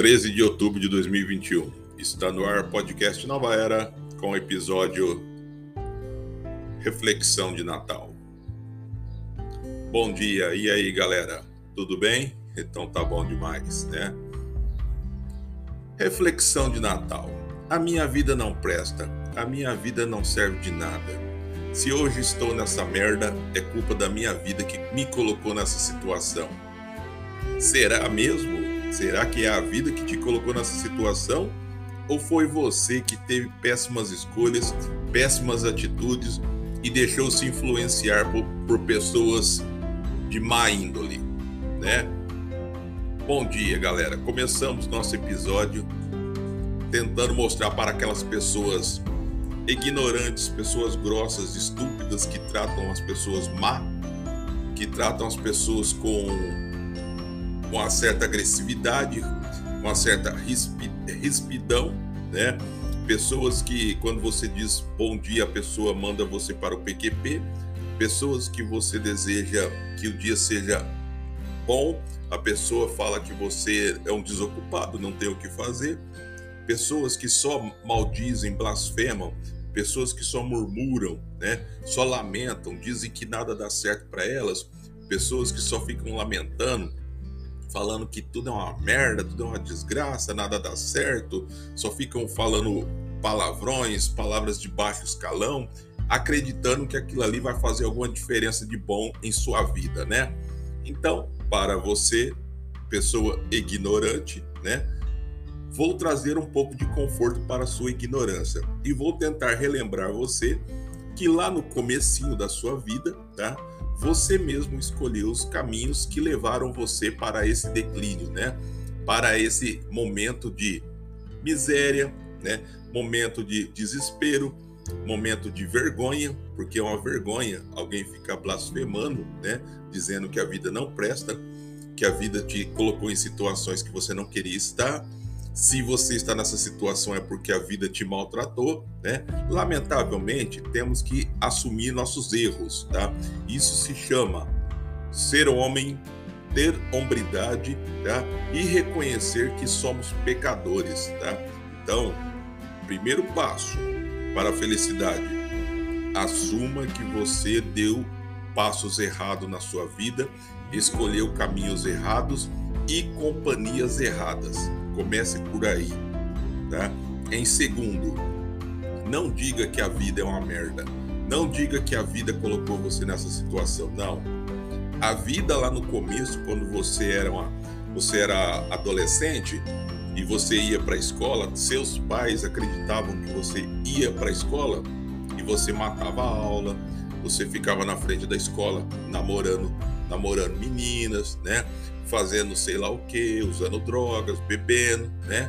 13 de outubro de 2021. Está no ar podcast Nova Era com o episódio Reflexão de Natal. Bom dia, e aí galera? Tudo bem? Então tá bom demais, né? Reflexão de Natal. A minha vida não presta, a minha vida não serve de nada. Se hoje estou nessa merda, é culpa da minha vida que me colocou nessa situação. Será mesmo? Será que é a vida que te colocou nessa situação? Ou foi você que teve péssimas escolhas, péssimas atitudes e deixou se influenciar por, por pessoas de má índole, né? Bom dia, galera. Começamos nosso episódio tentando mostrar para aquelas pessoas ignorantes, pessoas grossas, estúpidas que tratam as pessoas má, que tratam as pessoas com com uma certa agressividade, com uma certa rispidão, né? Pessoas que, quando você diz bom dia, a pessoa manda você para o PQP. Pessoas que você deseja que o dia seja bom, a pessoa fala que você é um desocupado, não tem o que fazer. Pessoas que só maldizem, blasfemam, pessoas que só murmuram, né? Só lamentam, dizem que nada dá certo para elas, pessoas que só ficam lamentando, falando que tudo é uma merda, tudo é uma desgraça, nada dá certo, só ficam falando palavrões, palavras de baixo escalão, acreditando que aquilo ali vai fazer alguma diferença de bom em sua vida, né? Então, para você, pessoa ignorante, né? Vou trazer um pouco de conforto para sua ignorância e vou tentar relembrar você que lá no comecinho da sua vida, tá? você mesmo escolheu os caminhos que levaram você para esse declínio, né? Para esse momento de miséria, né? Momento de desespero, momento de vergonha, porque é uma vergonha alguém ficar blasfemando, né? Dizendo que a vida não presta, que a vida te colocou em situações que você não queria estar se você está nessa situação é porque a vida te maltratou, né? Lamentavelmente, temos que assumir nossos erros, tá? Isso se chama ser homem, ter hombridade, tá? E reconhecer que somos pecadores, tá? Então, primeiro passo para a felicidade, assuma que você deu passos errados na sua vida, escolheu caminhos errados e companhias erradas. Comece por aí, tá? Em segundo, não diga que a vida é uma merda. Não diga que a vida colocou você nessa situação. Não. A vida lá no começo, quando você era uma, você era adolescente e você ia para a escola, seus pais acreditavam que você ia para a escola e você matava a aula, você ficava na frente da escola namorando, namorando meninas, né? Fazendo sei lá o que, usando drogas, bebendo, né?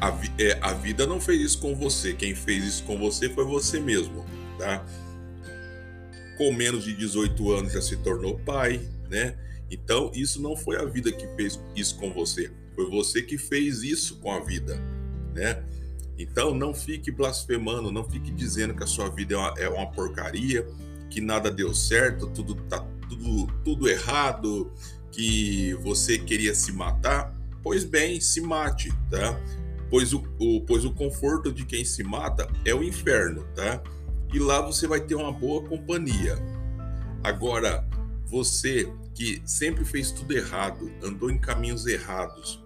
A, é, a vida não fez isso com você. Quem fez isso com você foi você mesmo, tá? Com menos de 18 anos já se tornou pai, né? Então, isso não foi a vida que fez isso com você. Foi você que fez isso com a vida, né? Então, não fique blasfemando, não fique dizendo que a sua vida é uma, é uma porcaria, que nada deu certo, tudo tá tudo, tudo errado, que você queria se matar, pois bem, se mate, tá? Pois o, o, pois o conforto de quem se mata é o inferno, tá? E lá você vai ter uma boa companhia. Agora, você que sempre fez tudo errado, andou em caminhos errados,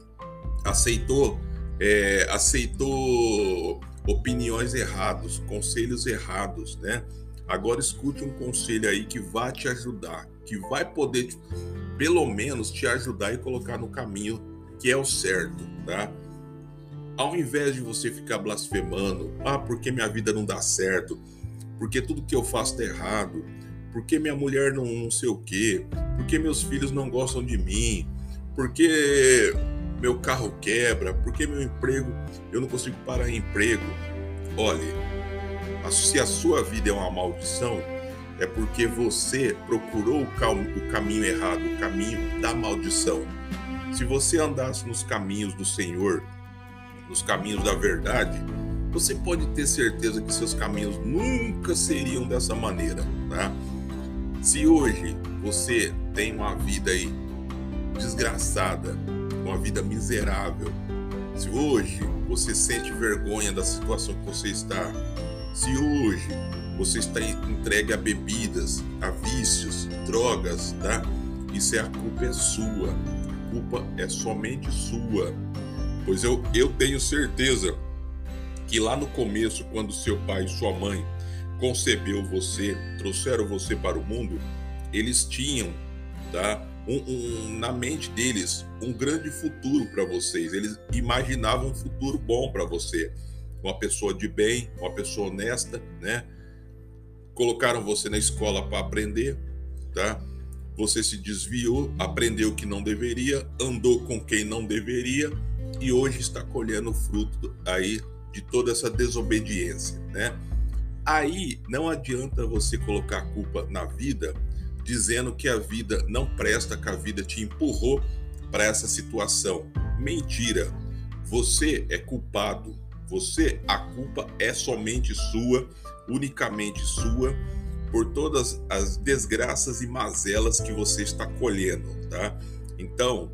aceitou, é, aceitou opiniões erradas, conselhos errados, né? Agora escute um conselho aí que vai te ajudar, que vai poder pelo menos te ajudar e colocar no caminho que é o certo, tá? Ao invés de você ficar blasfemando, ah, porque minha vida não dá certo, porque tudo que eu faço tá errado, porque minha mulher não, não sei o quê, porque meus filhos não gostam de mim, porque meu carro quebra, porque meu emprego, eu não consigo parar em emprego. Olhe, se a sua vida é uma maldição, é porque você procurou o, caminho errado, o caminho da maldição. Se você andasse nos caminhos do Senhor, nos caminhos da verdade, você pode ter certeza que seus caminhos nunca seriam dessa maneira, tá? Se hoje você tem uma vida aí desgraçada, uma vida miserável, se hoje você sente vergonha da situação que você está, se hoje você está entregue a bebidas, a vícios, drogas, tá? Isso é a culpa é sua. A culpa é somente sua. Pois eu, eu tenho certeza que lá no começo, quando seu pai e sua mãe concebeu você, trouxeram você para o mundo, eles tinham, tá? Um, um, na mente deles um grande futuro para vocês. Eles imaginavam um futuro bom para você, uma pessoa de bem, uma pessoa honesta, né? Colocaram você na escola para aprender, tá? Você se desviou, aprendeu o que não deveria, andou com quem não deveria e hoje está colhendo o fruto aí de toda essa desobediência, né? Aí não adianta você colocar a culpa na vida dizendo que a vida não presta, que a vida te empurrou para essa situação. Mentira. Você é culpado. Você, a culpa é somente sua, unicamente sua, por todas as desgraças e mazelas que você está colhendo, tá? Então,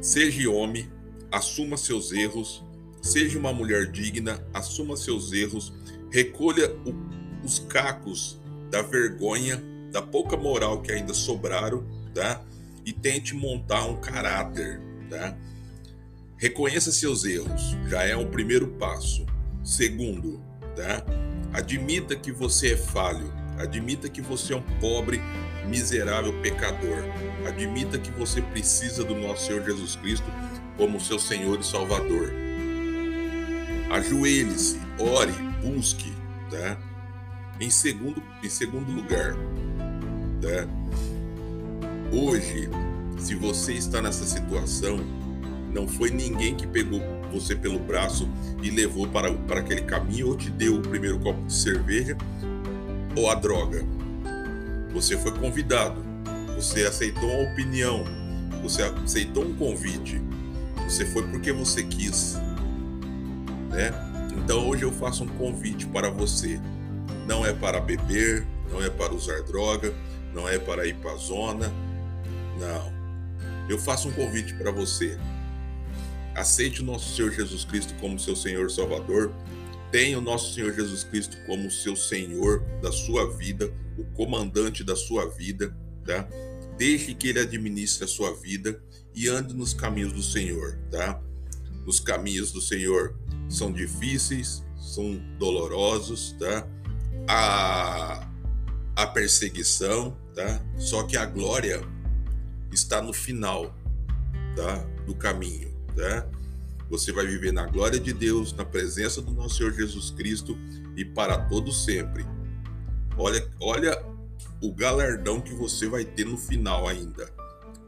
seja homem, assuma seus erros, seja uma mulher digna, assuma seus erros, recolha o, os cacos da vergonha da pouca moral que ainda sobraram, tá? E tente montar um caráter, tá? Reconheça seus erros, já é o primeiro passo. Segundo, tá? Admita que você é falho, admita que você é um pobre, miserável pecador. Admita que você precisa do nosso Senhor Jesus Cristo como seu Senhor e Salvador. Ajoelhe-se, ore, busque, tá? Em segundo, em segundo lugar, né? Hoje, se você está nessa situação, não foi ninguém que pegou você pelo braço e levou para, para aquele caminho ou te deu o primeiro copo de cerveja ou a droga. Você foi convidado, você aceitou uma opinião, você aceitou um convite, você foi porque você quis, né? Então hoje eu faço um convite para você. Não é para beber, não é para usar droga, não é para ir para a zona. Não. Eu faço um convite para você. Aceite o nosso Senhor Jesus Cristo como seu Senhor Salvador. Tenha o nosso Senhor Jesus Cristo como seu Senhor da sua vida, o comandante da sua vida, tá? Deixe que ele administre a sua vida e ande nos caminhos do Senhor, tá? Os caminhos do Senhor são difíceis, são dolorosos, tá? A, a perseguição, tá? Só que a glória está no final, tá? Do caminho, tá? Você vai viver na glória de Deus, na presença do nosso Senhor Jesus Cristo e para todo sempre. Olha, olha o galardão que você vai ter no final ainda,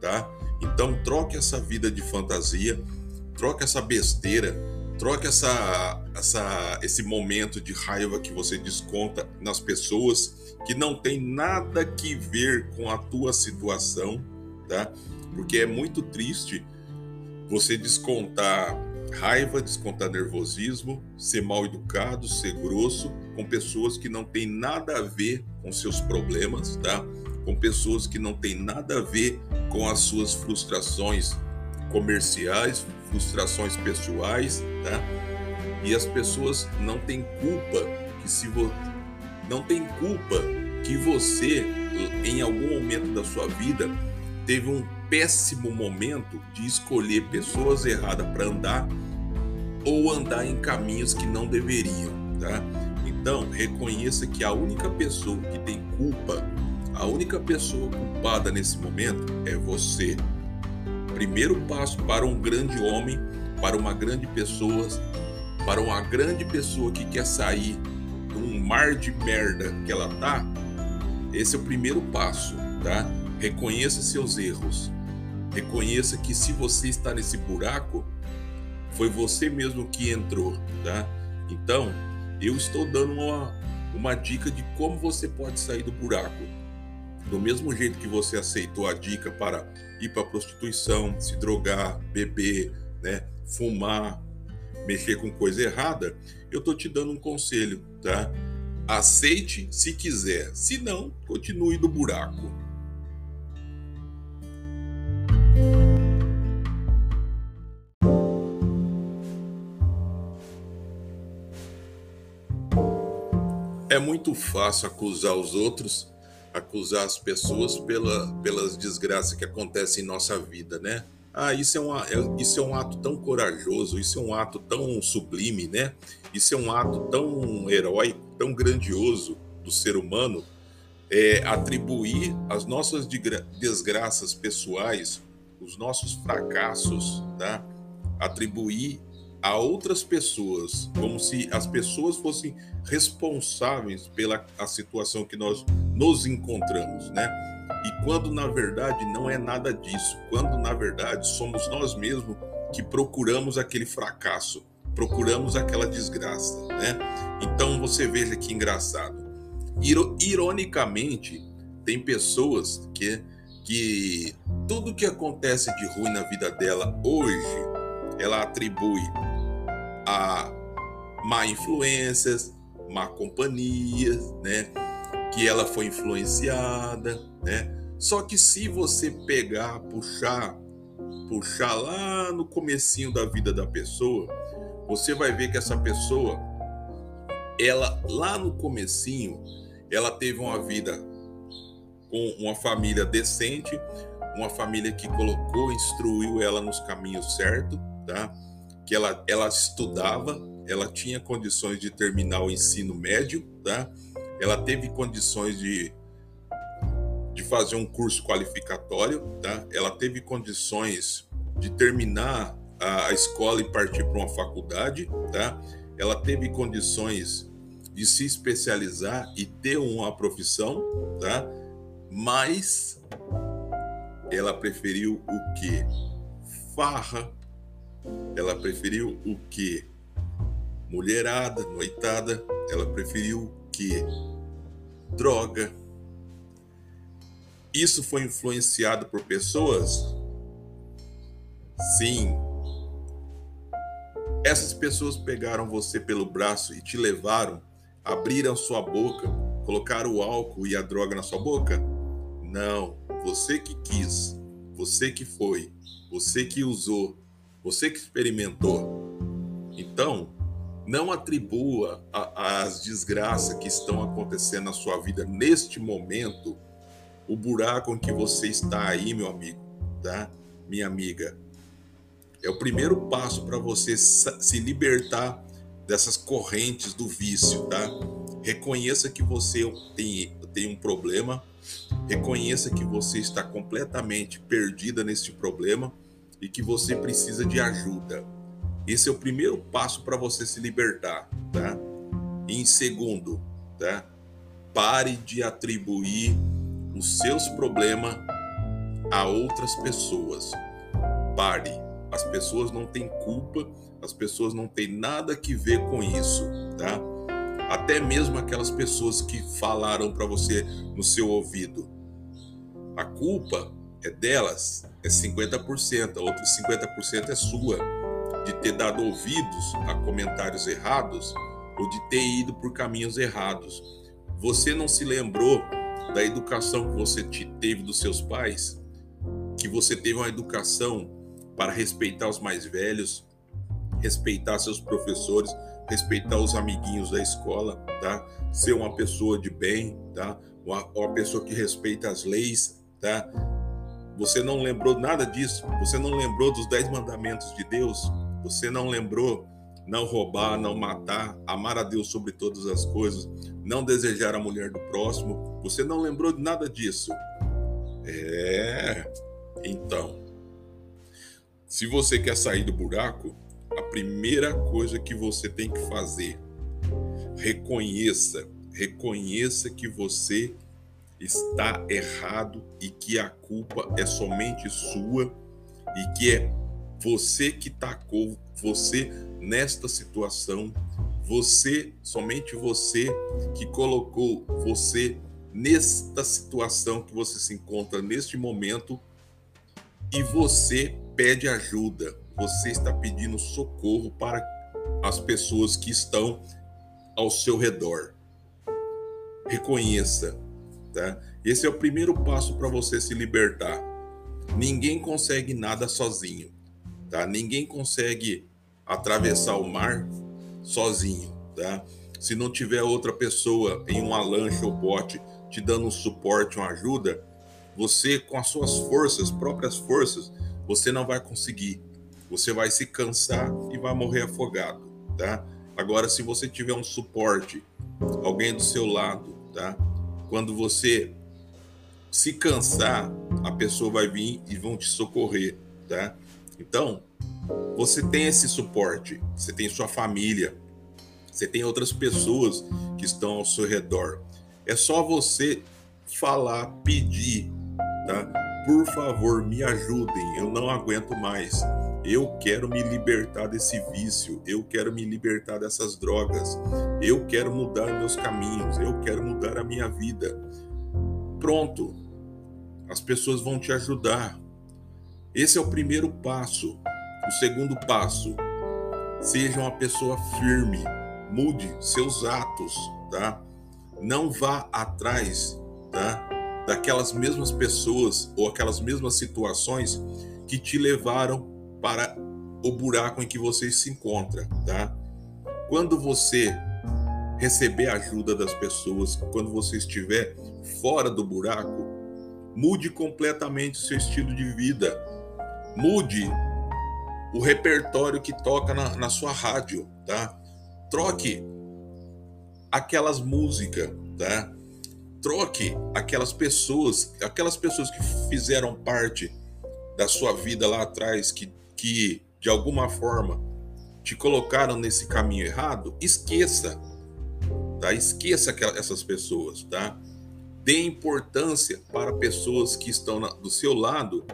tá? Então troque essa vida de fantasia, troque essa besteira, troque essa, essa, esse momento de raiva que você desconta nas pessoas que não tem nada que ver com a tua situação, tá? Porque é muito triste você descontar raiva, descontar nervosismo, ser mal educado, ser grosso com pessoas que não têm nada a ver com seus problemas, tá? Com pessoas que não têm nada a ver com as suas frustrações comerciais, frustrações pessoais, tá? E as pessoas não têm culpa que se você não tem culpa que você, em algum momento da sua vida, teve um péssimo momento de escolher pessoas erradas para andar ou andar em caminhos que não deveriam, tá? Então, reconheça que a única pessoa que tem culpa, a única pessoa culpada nesse momento é você. Primeiro passo para um grande homem, para uma grande pessoa, para uma grande pessoa que quer sair um mar de merda que ela tá, esse é o primeiro passo, tá? Reconheça seus erros. Reconheça que se você está nesse buraco, foi você mesmo que entrou, tá? Então, eu estou dando uma, uma dica de como você pode sair do buraco. Do mesmo jeito que você aceitou a dica para ir para prostituição, se drogar, beber, né, fumar, mexer com coisa errada, eu tô te dando um conselho, tá? Aceite se quiser, se não, continue do buraco. Muito fácil acusar os outros, acusar as pessoas pela, pelas desgraças que acontecem em nossa vida, né? Ah, isso é, um, é, isso é um ato tão corajoso, isso é um ato tão sublime, né? Isso é um ato tão heróico, tão grandioso do ser humano, é, atribuir as nossas desgraças pessoais, os nossos fracassos, tá? atribuir a outras pessoas, como se as pessoas fossem responsáveis pela a situação que nós nos encontramos, né? E quando na verdade não é nada disso, quando na verdade somos nós mesmos que procuramos aquele fracasso, procuramos aquela desgraça, né? Então você veja que engraçado. Ironicamente, tem pessoas que que tudo que acontece de ruim na vida dela hoje, ela atribui a má influências, má companhia, né? Que ela foi influenciada, né? Só que se você pegar, puxar, puxar lá no comecinho da vida da pessoa, você vai ver que essa pessoa, ela lá no comecinho, ela teve uma vida com uma família decente, uma família que colocou, instruiu ela nos caminhos certos, tá? Que ela, ela estudava, ela tinha condições de terminar o ensino médio, tá? Ela teve condições de, de fazer um curso qualificatório, tá? Ela teve condições de terminar a, a escola e partir para uma faculdade, tá? Ela teve condições de se especializar e ter uma profissão, tá? Mas ela preferiu o quê? Farra, ela preferiu o quê? Mulherada, noitada, ela preferiu o quê? Droga. Isso foi influenciado por pessoas? Sim. Essas pessoas pegaram você pelo braço e te levaram, abriram sua boca, colocaram o álcool e a droga na sua boca? Não, você que quis, você que foi, você que usou, você que experimentou. Então, não atribua as desgraças que estão acontecendo na sua vida neste momento o buraco em que você está aí, meu amigo, tá? Minha amiga. É o primeiro passo para você se libertar dessas correntes do vício, tá? Reconheça que você tem, tem um problema, reconheça que você está completamente perdida neste problema e que você precisa de ajuda. Esse é o primeiro passo para você se libertar, tá? E em segundo, tá? Pare de atribuir os seus problemas a outras pessoas. Pare. As pessoas não têm culpa, as pessoas não têm nada que ver com isso, tá? Até mesmo aquelas pessoas que falaram para você no seu ouvido. A culpa é delas, é 50%, a outra 50% é sua, de ter dado ouvidos a comentários errados ou de ter ido por caminhos errados. Você não se lembrou da educação que você teve dos seus pais? Que você teve uma educação para respeitar os mais velhos, respeitar seus professores, respeitar os amiguinhos da escola, tá? Ser uma pessoa de bem, tá? Uma, uma pessoa que respeita as leis, tá? Você não lembrou nada disso? Você não lembrou dos dez mandamentos de Deus? Você não lembrou não roubar, não matar, amar a Deus sobre todas as coisas, não desejar a mulher do próximo? Você não lembrou de nada disso? É. Então, se você quer sair do buraco, a primeira coisa que você tem que fazer, reconheça, reconheça que você está errado e que a culpa é somente sua e que é você que tacou você nesta situação, você, somente você que colocou você nesta situação que você se encontra neste momento e você pede ajuda, você está pedindo socorro para as pessoas que estão ao seu redor. Reconheça, tá? Esse é o primeiro passo para você se libertar. Ninguém consegue nada sozinho, tá? Ninguém consegue atravessar o mar sozinho, tá? se não tiver outra pessoa em uma lancha ou bote te dando um suporte, uma ajuda, você com as suas forças, próprias forças, você não vai conseguir. Você vai se cansar e vai morrer afogado, tá? Agora, se você tiver um suporte, alguém do seu lado, tá? Quando você se cansar, a pessoa vai vir e vão te socorrer, tá? Então, você tem esse suporte, você tem sua família, você tem outras pessoas que estão ao seu redor. É só você falar, pedir, tá? Por favor, me ajudem, eu não aguento mais. Eu quero me libertar desse vício, eu quero me libertar dessas drogas, eu quero mudar meus caminhos, eu quero mudar a minha vida. Pronto, as pessoas vão te ajudar. Esse é o primeiro passo. O segundo passo, seja uma pessoa firme, mude seus atos, tá? Não vá atrás, tá? Daquelas mesmas pessoas ou aquelas mesmas situações que te levaram para o buraco em que você se encontra, tá? Quando você receber ajuda das pessoas, quando você estiver fora do buraco, mude completamente o seu estilo de vida. Mude o repertório que toca na, na sua rádio, tá? Troque aquelas músicas, tá? Troque aquelas pessoas, aquelas pessoas que fizeram parte da sua vida lá atrás, que, que de alguma forma te colocaram nesse caminho errado, esqueça, tá? Esqueça essas pessoas, tá? Dê importância para pessoas que estão na, do seu lado,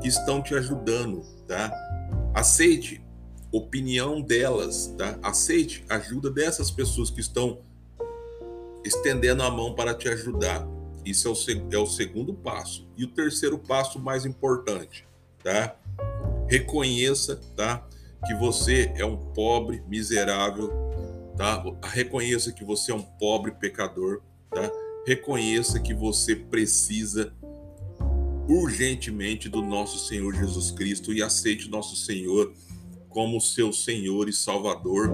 que estão te ajudando, tá? Aceite opinião delas, tá? Aceite ajuda dessas pessoas que estão estendendo a mão para te ajudar. Isso é o, é o segundo passo. E o terceiro passo mais importante, tá? Reconheça, tá? Que você é um pobre, miserável, tá? Reconheça que você é um pobre pecador, tá? Reconheça que você precisa urgentemente do nosso Senhor Jesus Cristo e aceite nosso Senhor como seu Senhor e Salvador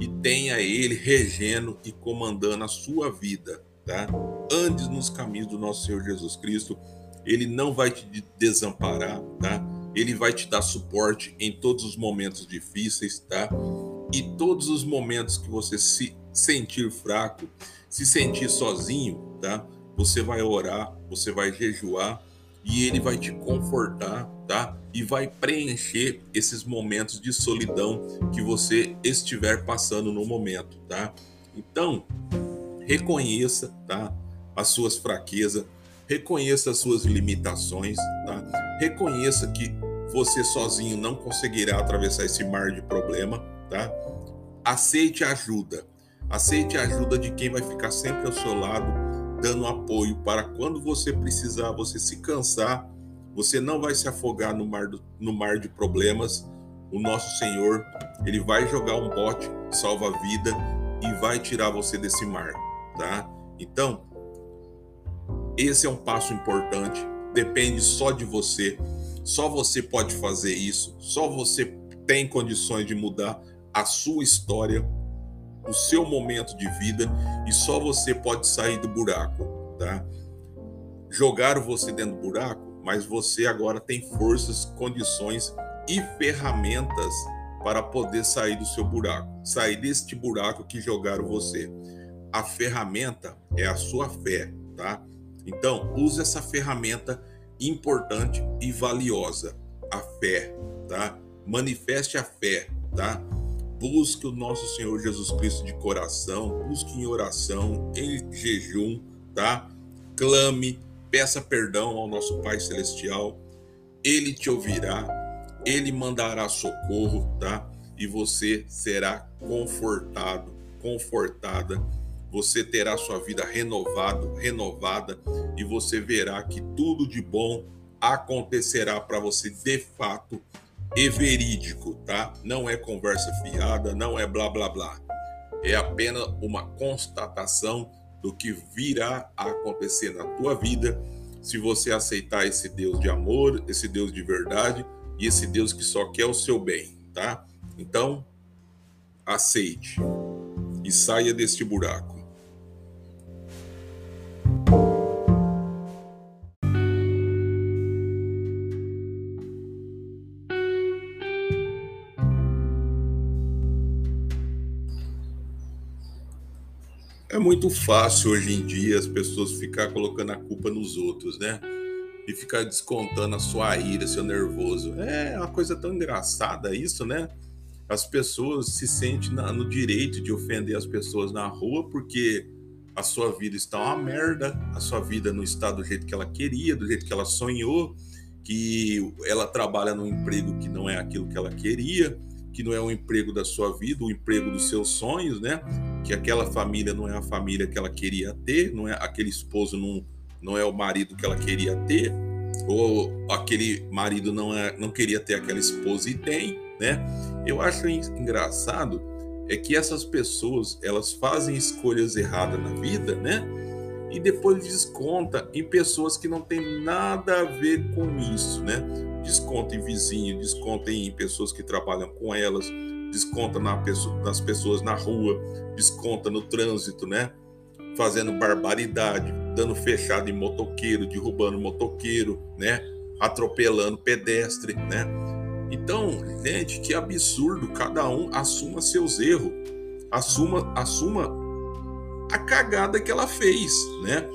e tenha Ele regendo e comandando a sua vida, tá? Ande nos caminhos do nosso Senhor Jesus Cristo, Ele não vai te desamparar, tá? Ele vai te dar suporte em todos os momentos difíceis, tá? E todos os momentos que você se sentir fraco, se sentir sozinho, tá? Você vai orar, você vai jejuar e ele vai te confortar, tá? E vai preencher esses momentos de solidão que você estiver passando no momento, tá? Então, reconheça, tá? As suas fraquezas, reconheça as suas limitações, tá? Reconheça que você sozinho não conseguirá atravessar esse mar de problema, tá? Aceite ajuda. Aceite a ajuda de quem vai ficar sempre ao seu lado dando apoio para quando você precisar, você se cansar, você não vai se afogar no mar, do, no mar de problemas. O nosso Senhor, ele vai jogar um bote salva-vida e vai tirar você desse mar, tá? Então, esse é um passo importante, depende só de você. Só você pode fazer isso, só você tem condições de mudar a sua história, o seu momento de vida e só você pode sair do buraco, tá? Jogaram você dentro do buraco, mas você agora tem forças, condições e ferramentas para poder sair do seu buraco, sair deste buraco que jogaram você. A ferramenta é a sua fé, tá? Então, use essa ferramenta importante e valiosa, a fé, tá? Manifeste a fé, tá? Busque o nosso Senhor Jesus Cristo de coração, busque em oração, em jejum, tá? Clame, peça perdão ao nosso Pai Celestial. Ele te ouvirá, ele mandará socorro, tá? E você será confortado, confortada. Você terá sua vida renovado, renovada e você verá que tudo de bom acontecerá para você de fato e verídico, tá? Não é conversa fiada, não é blá blá blá. É apenas uma constatação do que virá a acontecer na tua vida se você aceitar esse Deus de amor, esse Deus de verdade e esse Deus que só quer o seu bem, tá? Então, aceite e saia deste buraco. É muito fácil hoje em dia as pessoas ficar colocando a culpa nos outros, né? E ficar descontando a sua ira, seu nervoso. É uma coisa tão engraçada isso, né? As pessoas se sentem no direito de ofender as pessoas na rua porque a sua vida está uma merda, a sua vida não está do jeito que ela queria, do jeito que ela sonhou, que ela trabalha num emprego que não é aquilo que ela queria, que não é o emprego da sua vida, o emprego dos seus sonhos, né? Que aquela família não é a família que ela queria ter, não é aquele esposo não, não é o marido que ela queria ter, ou aquele marido não é, não queria ter aquela esposa e tem, né? Eu acho engraçado é que essas pessoas elas fazem escolhas erradas na vida, né? E depois desconta em pessoas que não tem nada a ver com isso, né? Desconta em vizinho, desconta em pessoas que trabalham com elas, desconta na pessoa, nas pessoas na rua, desconta no trânsito, né? Fazendo barbaridade, dando fechado em motoqueiro, derrubando motoqueiro, né? Atropelando pedestre, né? Então, gente, que absurdo, cada um assuma seus erros, assuma, assuma a cagada que ela fez, né?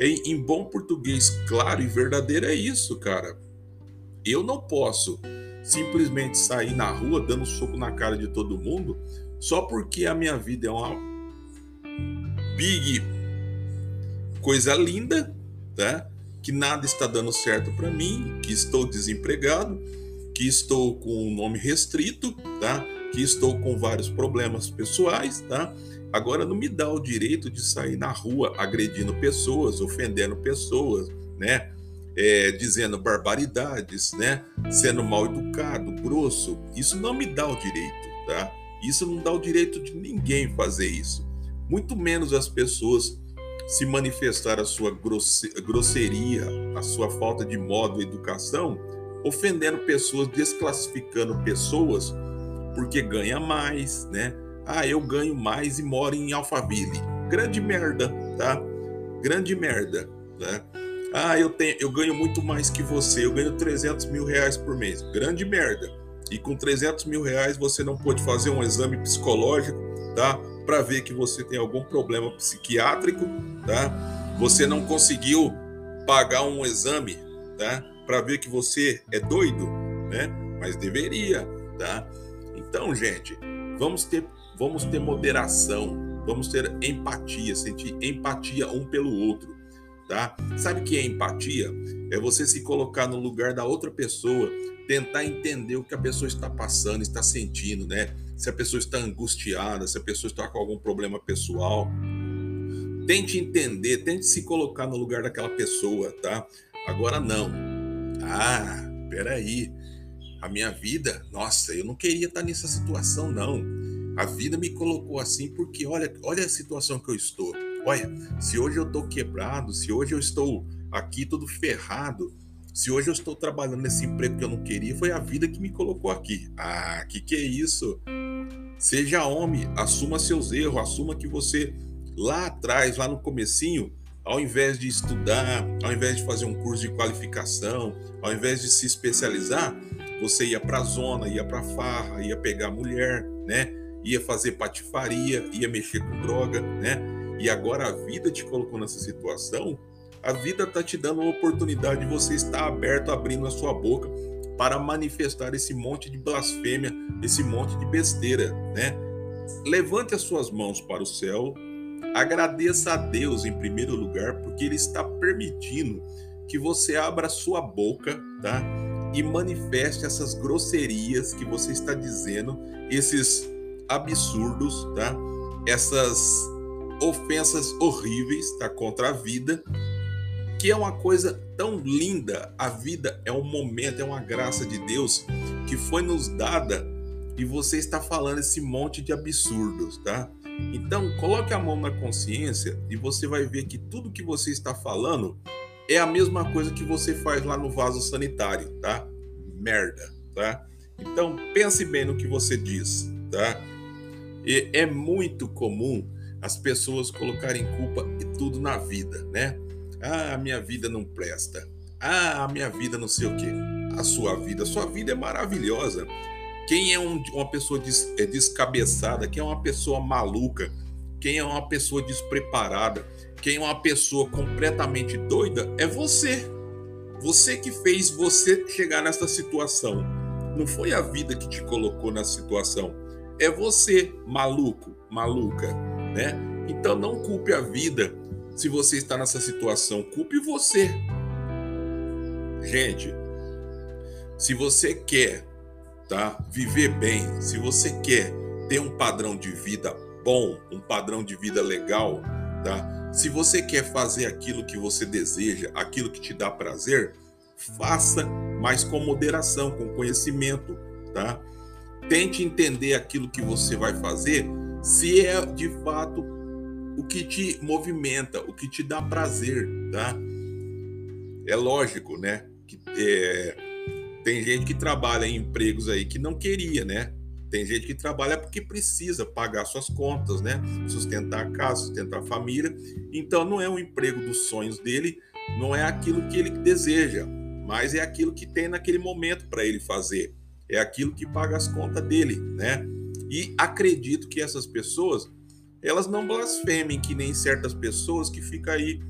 Em, em bom português claro e verdadeiro é isso, cara. Eu não posso simplesmente sair na rua dando soco na cara de todo mundo só porque a minha vida é uma big coisa linda, tá? Que nada está dando certo para mim, que estou desempregado, que estou com um nome restrito, tá? Que estou com vários problemas pessoais, tá? Agora não me dá o direito de sair na rua agredindo pessoas, ofendendo pessoas, né? É, dizendo barbaridades, né? Sendo mal educado, grosso. Isso não me dá o direito, tá? Isso não dá o direito de ninguém fazer isso. Muito menos as pessoas se manifestar a sua grosseria, a sua falta de modo e educação, ofendendo pessoas, desclassificando pessoas porque ganha mais, né? Ah, eu ganho mais e moro em Alphaville. Grande merda, tá? Grande merda, né? Ah, eu, tenho, eu ganho muito mais que você, eu ganho 300 mil reais por mês. Grande merda. E com 300 mil reais você não pode fazer um exame psicológico, tá? Para ver que você tem algum problema psiquiátrico, tá? Você não conseguiu pagar um exame, tá? Para ver que você é doido, né? Mas deveria, tá? Então, gente, vamos ter, vamos ter moderação, vamos ter empatia, sentir empatia um pelo outro tá? Sabe o que é empatia? É você se colocar no lugar da outra pessoa, tentar entender o que a pessoa está passando, está sentindo, né? Se a pessoa está angustiada, se a pessoa está com algum problema pessoal. Tente entender, tente se colocar no lugar daquela pessoa, tá? Agora não. Ah, peraí. A minha vida, nossa, eu não queria estar nessa situação, não. A vida me colocou assim porque olha, olha a situação que eu estou. Olha, se hoje eu estou quebrado, se hoje eu estou aqui todo ferrado, se hoje eu estou trabalhando nesse emprego que eu não queria, foi a vida que me colocou aqui. Ah, que que é isso? Seja homem, assuma seus erros, assuma que você lá atrás, lá no comecinho, ao invés de estudar, ao invés de fazer um curso de qualificação, ao invés de se especializar, você ia para a zona, ia para farra, ia pegar mulher, né? Ia fazer patifaria, ia mexer com droga, né? E agora a vida te colocou nessa situação, a vida está te dando uma oportunidade de você estar aberto, abrindo a sua boca para manifestar esse monte de blasfêmia, esse monte de besteira, né? Levante as suas mãos para o céu, agradeça a Deus em primeiro lugar, porque Ele está permitindo que você abra a sua boca, tá? E manifeste essas grosserias que você está dizendo, esses absurdos, tá? Essas ofensas horríveis tá, contra a vida, que é uma coisa tão linda. A vida é um momento, é uma graça de Deus que foi nos dada e você está falando esse monte de absurdos, tá? Então, coloque a mão na consciência e você vai ver que tudo que você está falando é a mesma coisa que você faz lá no vaso sanitário, tá? Merda, tá? Então, pense bem no que você diz, tá? E é muito comum as pessoas colocarem culpa de tudo na vida, né? Ah, a minha vida não presta. Ah, a minha vida não sei o quê. A sua vida, a sua vida é maravilhosa. Quem é um, uma pessoa des, é descabeçada, quem é uma pessoa maluca, quem é uma pessoa despreparada, quem é uma pessoa completamente doida, é você. Você que fez você chegar nessa situação. Não foi a vida que te colocou nessa situação. É você, maluco, maluca, né? Então não culpe a vida se você está nessa situação, culpe você. Gente, se você quer, tá, viver bem, se você quer ter um padrão de vida bom, um padrão de vida legal, tá? Se você quer fazer aquilo que você deseja, aquilo que te dá prazer, faça, mas com moderação, com conhecimento, tá? Tente entender aquilo que você vai fazer, se é de fato o que te movimenta, o que te dá prazer, tá? É lógico, né? Que é, tem gente que trabalha em empregos aí que não queria, né? Tem gente que trabalha porque precisa pagar suas contas, né? Sustentar a casa, sustentar a família. Então não é o emprego dos sonhos dele, não é aquilo que ele deseja, mas é aquilo que tem naquele momento para ele fazer. É aquilo que paga as contas dele, né? E acredito que essas pessoas, elas não blasfemem que nem certas pessoas que ficam aí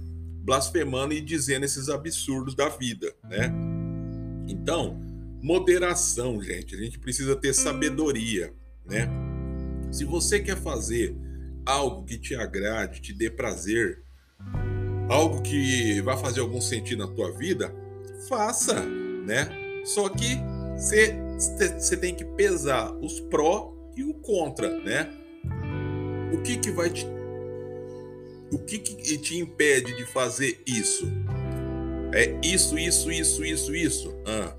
blasfemando e dizendo esses absurdos da vida, né? Então, moderação, gente. A gente precisa ter sabedoria, né? Se você quer fazer algo que te agrade, te dê prazer, algo que vai fazer algum sentido na tua vida, faça, né? Só que você tem que pesar os pró e o contra, né? O que que vai te o que, que te impede de fazer isso? É isso, isso, isso, isso, isso. Ah,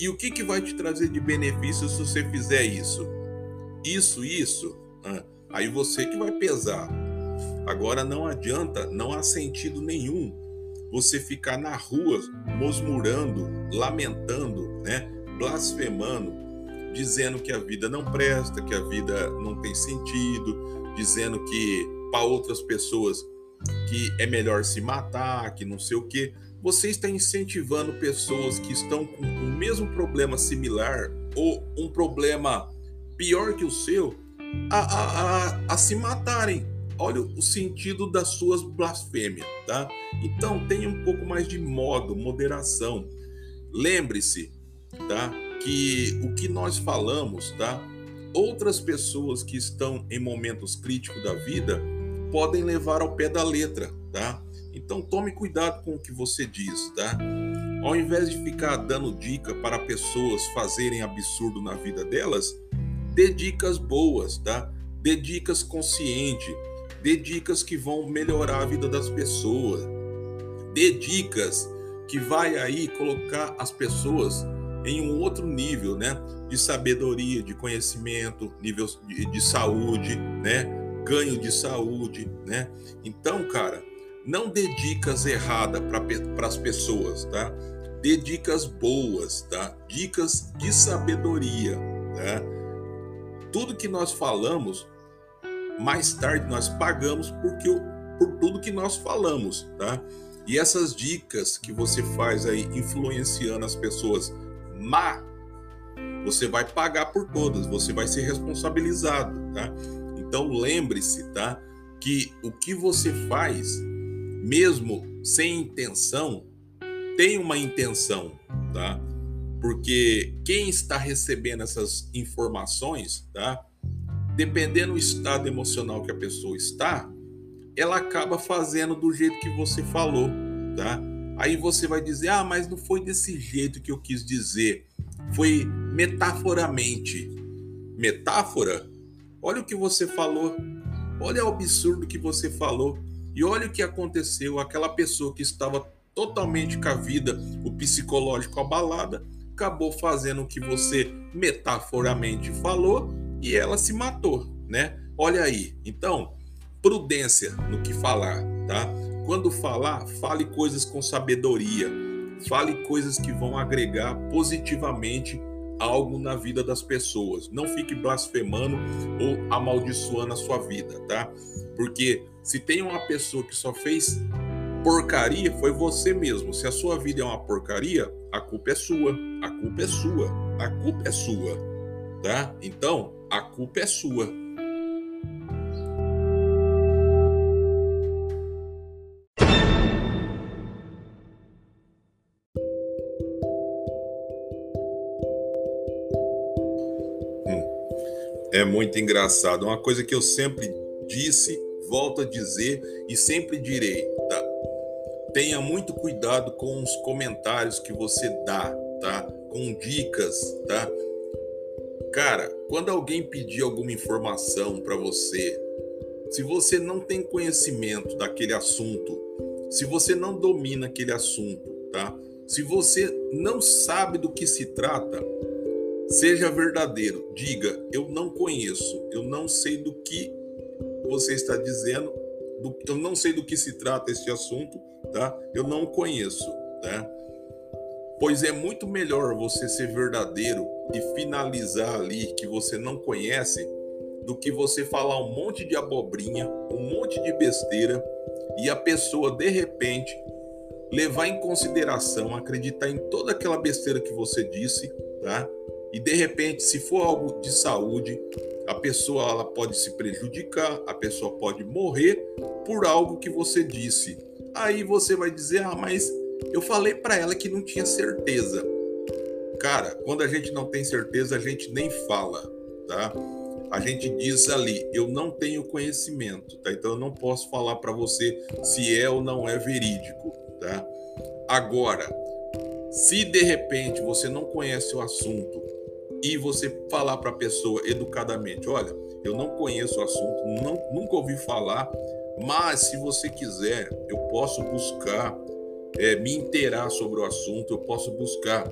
e o que, que vai te trazer de benefício se você fizer isso? Isso, isso. Ah, aí você que vai pesar. Agora não adianta, não há sentido nenhum você ficar na rua mosmurando, lamentando, né, blasfemando, dizendo que a vida não presta, que a vida não tem sentido, dizendo que para outras pessoas que é melhor se matar, que não sei o quê você está incentivando pessoas que estão com o mesmo problema similar ou um problema pior que o seu a, a, a, a se matarem. Olha o sentido das suas blasfêmias, tá? Então tenha um pouco mais de modo, moderação. Lembre-se, tá? Que o que nós falamos, tá? Outras pessoas que estão em momentos críticos da vida podem levar ao pé da letra, tá? Então tome cuidado com o que você diz, tá? Ao invés de ficar dando dica para pessoas fazerem absurdo na vida delas, dê dicas boas, tá? Dê dicas conscientes, dê dicas que vão melhorar a vida das pessoas. Dê dicas que vai aí colocar as pessoas em um outro nível, né? De sabedoria, de conhecimento, nível de, de saúde, né? Ganho de saúde, né? Então, cara, não dê dicas erradas para as pessoas, tá? Dê dicas boas, tá? Dicas de sabedoria, tá? Tudo que nós falamos, mais tarde nós pagamos porque por tudo que nós falamos, tá? E essas dicas que você faz aí influenciando as pessoas má, você vai pagar por todas, você vai ser responsabilizado, tá? Então lembre-se, tá? Que o que você faz mesmo sem intenção, tem uma intenção, tá? Porque quem está recebendo essas informações, tá? Dependendo do estado emocional que a pessoa está, ela acaba fazendo do jeito que você falou, tá? Aí você vai dizer: "Ah, mas não foi desse jeito que eu quis dizer. Foi metaforamente". Metáfora? Olha o que você falou. Olha o absurdo que você falou. E olha o que aconteceu: aquela pessoa que estava totalmente com a vida, o psicológico abalada, acabou fazendo o que você metaforamente falou e ela se matou, né? Olha aí. Então, prudência no que falar, tá? Quando falar, fale coisas com sabedoria, fale coisas que vão agregar positivamente algo na vida das pessoas. Não fique blasfemando ou amaldiçoando a sua vida, tá? Porque se tem uma pessoa que só fez porcaria, foi você mesmo. Se a sua vida é uma porcaria, a culpa é sua. A culpa é sua. A culpa é sua, tá? Então, a culpa é sua. É muito engraçado. Uma coisa que eu sempre disse, volto a dizer e sempre direi, tá? Tenha muito cuidado com os comentários que você dá, tá? Com dicas, tá? Cara, quando alguém pedir alguma informação para você, se você não tem conhecimento daquele assunto, se você não domina aquele assunto, tá? Se você não sabe do que se trata, Seja verdadeiro, diga: eu não conheço, eu não sei do que você está dizendo, do, eu não sei do que se trata este assunto, tá? Eu não conheço, tá? Pois é muito melhor você ser verdadeiro e finalizar ali que você não conhece do que você falar um monte de abobrinha, um monte de besteira e a pessoa de repente levar em consideração, acreditar em toda aquela besteira que você disse, tá? E de repente, se for algo de saúde, a pessoa ela pode se prejudicar, a pessoa pode morrer por algo que você disse. Aí você vai dizer: "Ah, mas eu falei para ela que não tinha certeza". Cara, quando a gente não tem certeza, a gente nem fala, tá? A gente diz ali: "Eu não tenho conhecimento", tá? Então eu não posso falar para você se é ou não é verídico, tá? Agora, se de repente você não conhece o assunto e você falar para a pessoa educadamente: olha, eu não conheço o assunto, não, nunca ouvi falar, mas se você quiser, eu posso buscar é, me inteirar sobre o assunto, eu posso buscar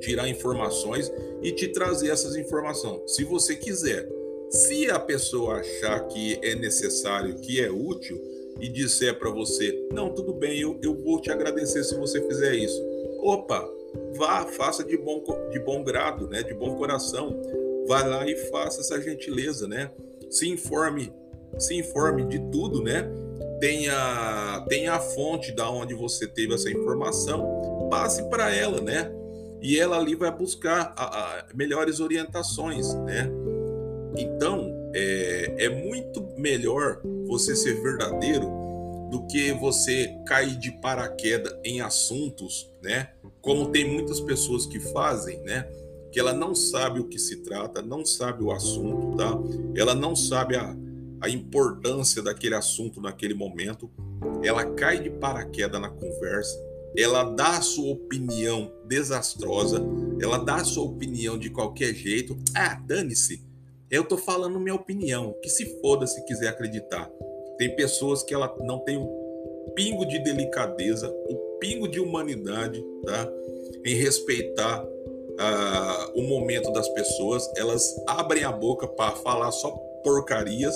tirar informações e te trazer essas informações, se você quiser. Se a pessoa achar que é necessário, que é útil, e disser para você: não, tudo bem, eu, eu vou te agradecer se você fizer isso. Opa, vá, faça de bom, de bom grado, né? De bom coração. Vá lá e faça essa gentileza, né? Se informe, se informe de tudo, né? Tenha, tenha a fonte da onde você teve essa informação, passe para ela, né? E ela ali vai buscar a, a, melhores orientações, né? Então, é, é muito melhor você ser verdadeiro do que você cair de paraquedas em assuntos, né? Como tem muitas pessoas que fazem, né? Que ela não sabe o que se trata, não sabe o assunto, tá? Ela não sabe a, a importância daquele assunto naquele momento. Ela cai de paraquedas na conversa, ela dá a sua opinião desastrosa, ela dá a sua opinião de qualquer jeito. Ah, dane-se. Eu tô falando minha opinião, que se foda se quiser acreditar. Tem pessoas que ela não tem um pingo de delicadeza, o um pingo de humanidade, tá? Em respeitar uh, o momento das pessoas, elas abrem a boca para falar só porcarias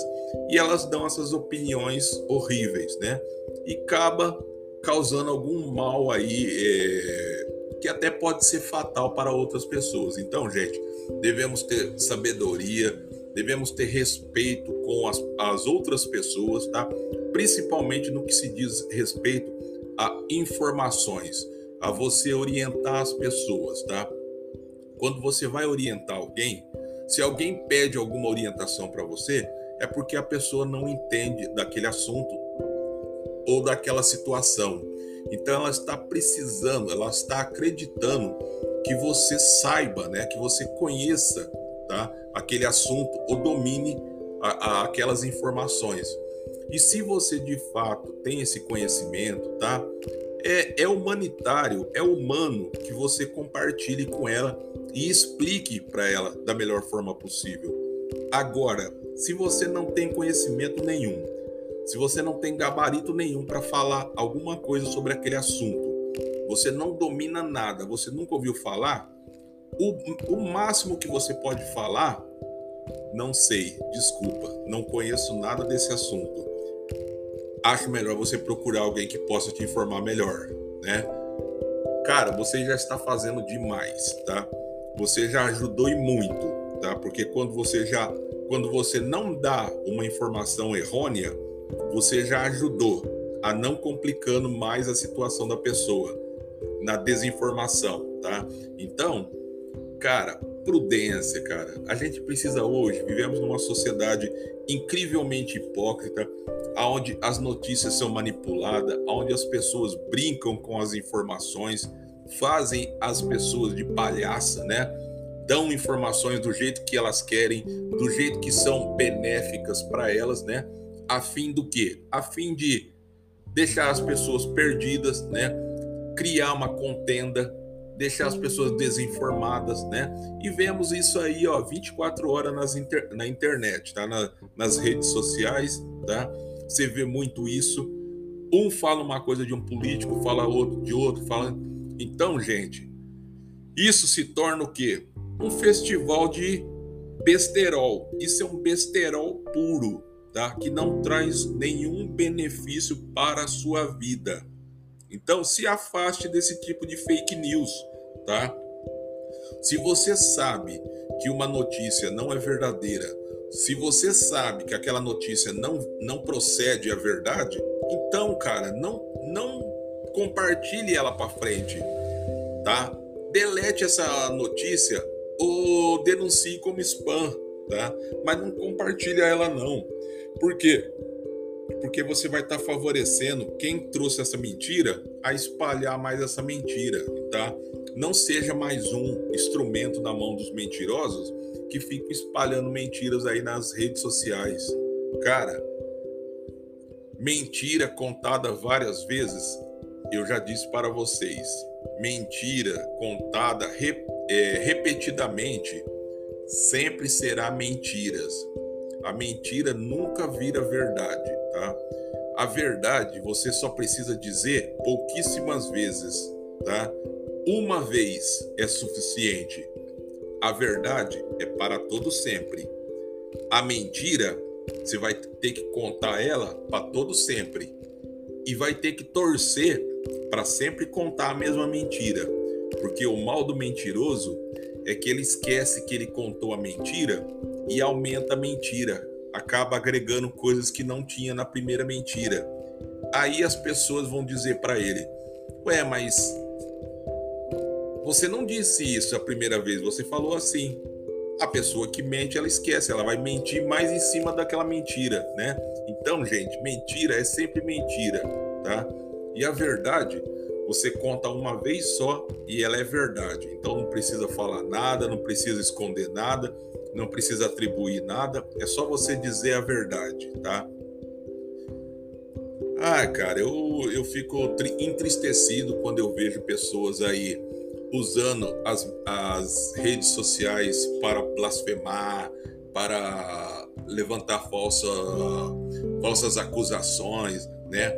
e elas dão essas opiniões horríveis, né? E acaba causando algum mal aí é, que até pode ser fatal para outras pessoas. Então, gente, devemos ter sabedoria, devemos ter respeito com as, as outras pessoas, tá? Principalmente no que se diz respeito a informações, a você orientar as pessoas, tá? Quando você vai orientar alguém, se alguém pede alguma orientação para você, é porque a pessoa não entende daquele assunto ou daquela situação. Então ela está precisando, ela está acreditando que você saiba, né, que você conheça, tá, aquele assunto ou domine a, a, aquelas informações. E se você de fato tem esse conhecimento, tá, é, é humanitário, é humano que você compartilhe com ela e explique para ela da melhor forma possível. Agora, se você não tem conhecimento nenhum, se você não tem gabarito nenhum para falar alguma coisa sobre aquele assunto, você não domina nada, você nunca ouviu falar, o, o máximo que você pode falar, não sei, desculpa, não conheço nada desse assunto. Acho melhor você procurar alguém que possa te informar melhor, né? Cara, você já está fazendo demais, tá? você já ajudou e muito, tá? Porque quando você já quando você não dá uma informação errônea, você já ajudou a não complicando mais a situação da pessoa na desinformação, tá? Então, cara, prudência, cara. A gente precisa hoje, vivemos numa sociedade incrivelmente hipócrita, onde as notícias são manipuladas, onde as pessoas brincam com as informações, fazem as pessoas de palhaça, né? Dão informações do jeito que elas querem, do jeito que são benéficas para elas, né? A fim do quê? A fim de deixar as pessoas perdidas, né? Criar uma contenda, deixar as pessoas desinformadas, né? E vemos isso aí, ó, 24 horas nas inter... na internet, tá? Na, nas redes sociais, tá? Você vê muito isso. Um fala uma coisa de um político, fala outro de outro, fala. Então, gente, isso se torna o quê? Um festival de besterol. Isso é um besterol puro, tá? Que não traz nenhum benefício para a sua vida. Então, se afaste desse tipo de fake news, tá? Se você sabe que uma notícia não é verdadeira, se você sabe que aquela notícia não, não procede a verdade, então, cara, não não compartilhe ela para frente, tá? Delete essa notícia ou denuncie como spam, tá? Mas não compartilhe ela não. Por quê? Porque você vai estar tá favorecendo quem trouxe essa mentira a espalhar mais essa mentira, tá? Não seja mais um instrumento na mão dos mentirosos que ficam espalhando mentiras aí nas redes sociais. Cara, mentira contada várias vezes, eu já disse para vocês, mentira contada rep é, repetidamente sempre será mentiras. A mentira nunca vira verdade, tá? A verdade você só precisa dizer pouquíssimas vezes, tá? Uma vez é suficiente. A verdade é para todo sempre. A mentira você vai ter que contar ela para todo sempre e vai ter que torcer para sempre contar a mesma mentira, porque o mal do mentiroso é que ele esquece que ele contou a mentira e aumenta a mentira, acaba agregando coisas que não tinha na primeira mentira. Aí as pessoas vão dizer para ele: "Ué, mas você não disse isso a primeira vez, você falou assim". A pessoa que mente, ela esquece, ela vai mentir mais em cima daquela mentira, né? Então, gente, mentira é sempre mentira, tá? E a verdade, você conta uma vez só e ela é verdade. Então não precisa falar nada, não precisa esconder nada, não precisa atribuir nada, é só você dizer a verdade, tá? Ah, cara, eu, eu fico entristecido quando eu vejo pessoas aí usando as, as redes sociais para blasfemar, para levantar falsa, falsas acusações, né?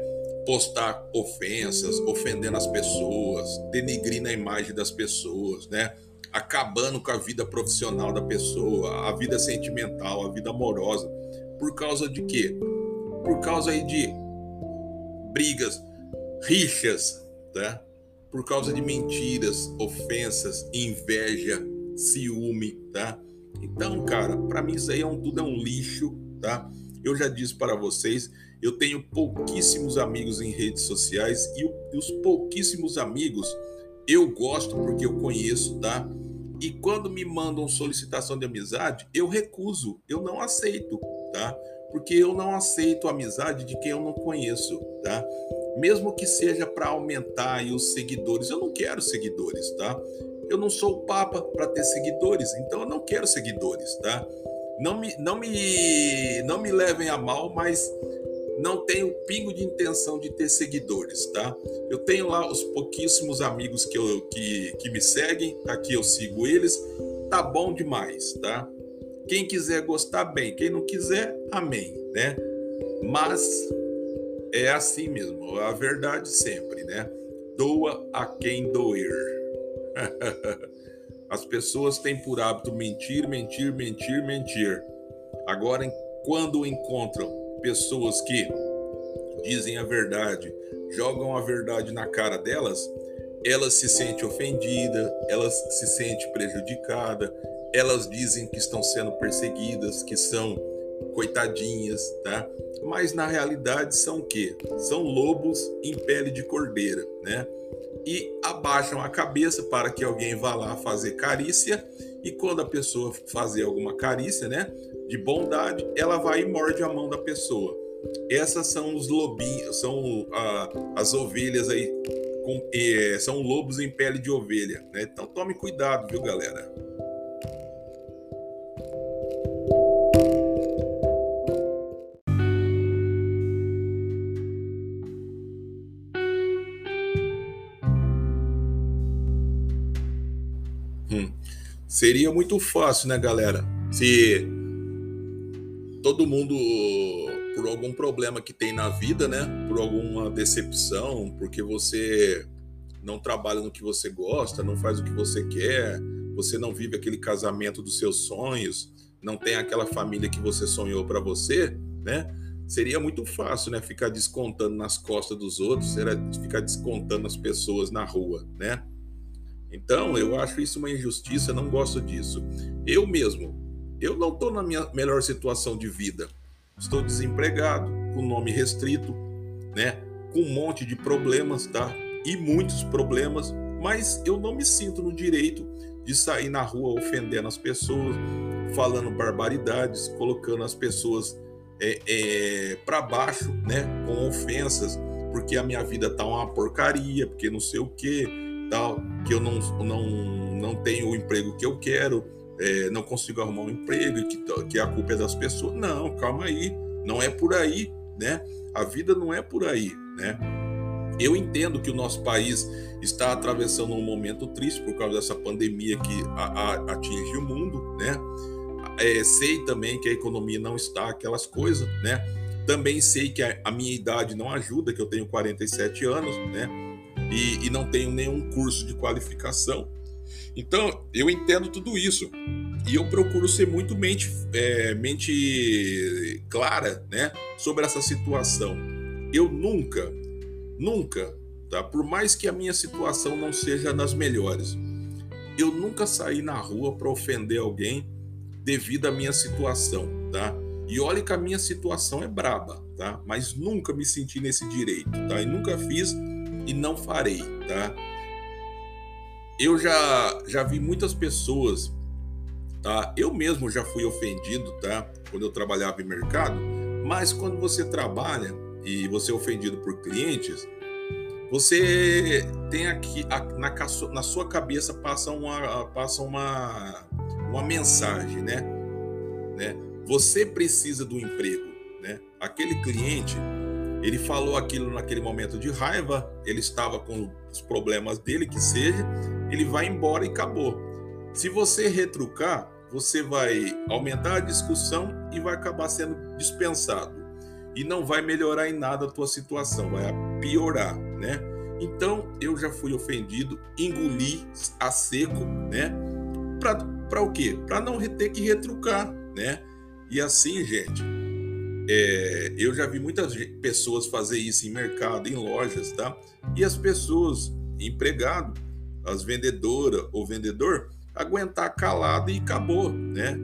Postar ofensas, ofendendo as pessoas, denigrindo a imagem das pessoas, né? Acabando com a vida profissional da pessoa, a vida sentimental, a vida amorosa. Por causa de quê? Por causa aí de brigas, rixas, tá? por causa de mentiras, ofensas, inveja, ciúme, tá? Então, cara, para mim isso aí é um, tudo é um lixo, tá? Eu já disse para vocês, eu tenho pouquíssimos amigos em redes sociais e, e os pouquíssimos amigos eu gosto porque eu conheço, tá? E quando me mandam solicitação de amizade, eu recuso, eu não aceito, tá? Porque eu não aceito amizade de quem eu não conheço, tá? mesmo que seja para aumentar os seguidores. Eu não quero seguidores, tá? Eu não sou o papa para ter seguidores, então eu não quero seguidores, tá? Não me, não me, não me levem a mal, mas não tenho pingo de intenção de ter seguidores, tá? Eu tenho lá os pouquíssimos amigos que, eu, que, que me seguem, aqui eu sigo eles, tá bom demais, tá? Quem quiser gostar, bem. Quem não quiser, amém, né? Mas é assim mesmo, a verdade sempre, né? Doa a quem doer. As pessoas têm por hábito mentir, mentir, mentir, mentir. Agora, quando encontram pessoas que dizem a verdade, jogam a verdade na cara delas, ela se sente ofendida, ela se sente prejudicada, elas dizem que estão sendo perseguidas, que são coitadinhas, tá? Mas na realidade são o quê? São lobos em pele de cordeira, né? E abaixam a cabeça para que alguém vá lá fazer carícia e quando a pessoa fazer alguma carícia, né, de bondade, ela vai e morde a mão da pessoa. Essas são os lobinhos, são ah, as ovelhas aí, com, eh, são lobos em pele de ovelha, né? Então tome cuidado, viu, galera? Seria muito fácil, né, galera? Se todo mundo, por algum problema que tem na vida, né, por alguma decepção, porque você não trabalha no que você gosta, não faz o que você quer, você não vive aquele casamento dos seus sonhos, não tem aquela família que você sonhou para você, né? Seria muito fácil, né, ficar descontando nas costas dos outros, ficar descontando as pessoas na rua, né? Então, eu acho isso uma injustiça, não gosto disso. Eu mesmo, eu não estou na minha melhor situação de vida. Estou desempregado, com nome restrito, né? Com um monte de problemas, tá? E muitos problemas, mas eu não me sinto no direito de sair na rua ofendendo as pessoas, falando barbaridades, colocando as pessoas é, é, para baixo, né? Com ofensas, porque a minha vida tá uma porcaria, porque não sei o quê tal, que eu não, não, não tenho o emprego que eu quero, é, não consigo arrumar um emprego que, que a culpa é das pessoas. Não, calma aí, não é por aí, né? A vida não é por aí, né? Eu entendo que o nosso país está atravessando um momento triste por causa dessa pandemia que a, a, atinge o mundo, né? É, sei também que a economia não está aquelas coisas, né? Também sei que a, a minha idade não ajuda, que eu tenho 47 anos, né? E, e não tenho nenhum curso de qualificação. Então, eu entendo tudo isso e eu procuro ser muito mente, é, mente clara né, sobre essa situação. Eu nunca, nunca, tá? por mais que a minha situação não seja das melhores, eu nunca saí na rua para ofender alguém devido à minha situação, tá? E olha que a minha situação é braba, tá? Mas nunca me senti nesse direito, tá? E nunca fiz e não farei, tá? Eu já já vi muitas pessoas, tá? Eu mesmo já fui ofendido, tá? Quando eu trabalhava em mercado, mas quando você trabalha e você é ofendido por clientes, você tem aqui na, na sua cabeça passa uma passa uma uma mensagem, né? né? Você precisa do emprego, né? Aquele cliente ele falou aquilo naquele momento de raiva, ele estava com os problemas dele, que seja, ele vai embora e acabou. Se você retrucar, você vai aumentar a discussão e vai acabar sendo dispensado. E não vai melhorar em nada a tua situação, vai piorar, né? Então, eu já fui ofendido, engoli a seco, né? Para o quê? Para não ter que retrucar, né? E assim, gente, é, eu já vi muitas pessoas fazer isso em mercado, em lojas, tá? E as pessoas, empregado, as vendedoras ou vendedor, aguentar calado e acabou, né?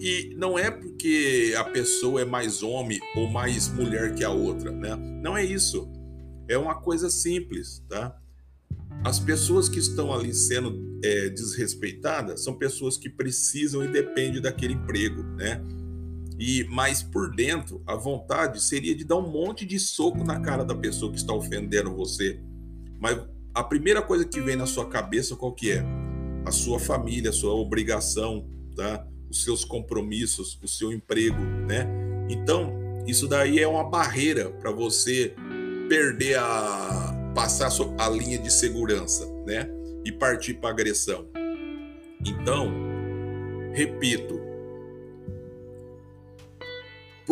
E não é porque a pessoa é mais homem ou mais mulher que a outra, né? Não é isso. É uma coisa simples, tá? As pessoas que estão ali sendo é, desrespeitadas são pessoas que precisam e dependem daquele emprego, né? E mas por dentro, a vontade seria de dar um monte de soco na cara da pessoa que está ofendendo você. Mas a primeira coisa que vem na sua cabeça qual que é? A sua família, a sua obrigação, tá? Os seus compromissos, o seu emprego, né? Então, isso daí é uma barreira para você perder a passar a linha de segurança, né? E partir para agressão. Então, repito,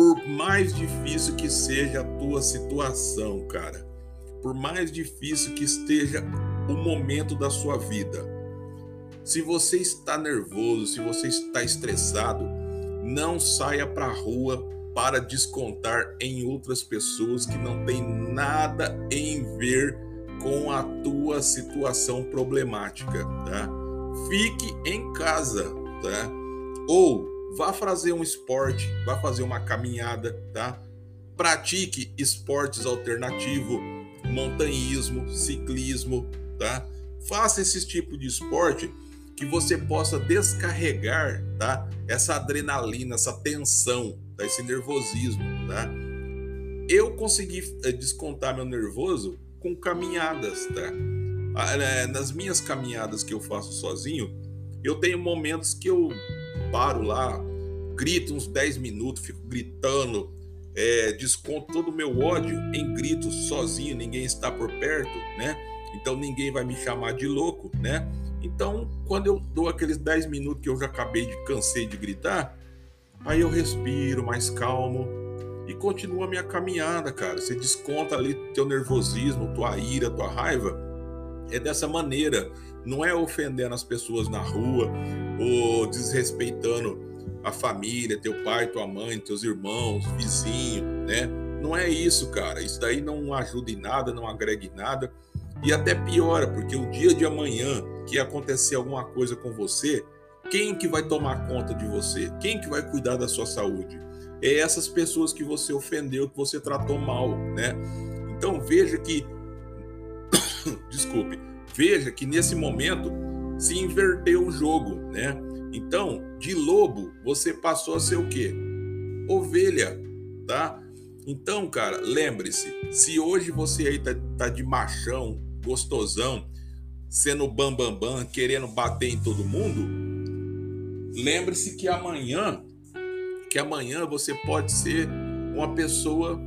por mais difícil que seja a tua situação, cara, por mais difícil que esteja o momento da sua vida, se você está nervoso, se você está estressado, não saia para a rua para descontar em outras pessoas que não tem nada em ver com a tua situação problemática, tá? Fique em casa, tá? Ou vá fazer um esporte, vá fazer uma caminhada, tá? Pratique esportes alternativos, montanhismo, ciclismo, tá? Faça esse tipo de esporte que você possa descarregar, tá? Essa adrenalina, essa tensão, tá? esse nervosismo, tá? Eu consegui eh, descontar meu nervoso com caminhadas, tá? Ah, é, nas minhas caminhadas que eu faço sozinho, eu tenho momentos que eu paro lá, grito uns 10 minutos, fico gritando, é, desconto todo o meu ódio em gritos sozinho, ninguém está por perto, né? Então ninguém vai me chamar de louco, né? Então, quando eu dou aqueles 10 minutos que eu já acabei de cansei de gritar, aí eu respiro mais calmo e continua a minha caminhada, cara. Você desconta ali teu nervosismo, tua ira, tua raiva. É dessa maneira, não é ofendendo as pessoas na rua ou desrespeitando a família, teu pai, tua mãe, teus irmãos, vizinho, né? Não é isso, cara. Isso daí não ajuda em nada, não agrega em nada. E até piora, porque o dia de amanhã que acontecer alguma coisa com você, quem que vai tomar conta de você? Quem que vai cuidar da sua saúde? É essas pessoas que você ofendeu, que você tratou mal, né? Então veja que desculpe, veja que nesse momento se inverteu o jogo, né? Então, de lobo, você passou a ser o quê? Ovelha, tá? Então, cara, lembre-se, se hoje você aí tá, tá de machão, gostosão, sendo bambambam, bam, bam, querendo bater em todo mundo, lembre-se que amanhã, que amanhã você pode ser uma pessoa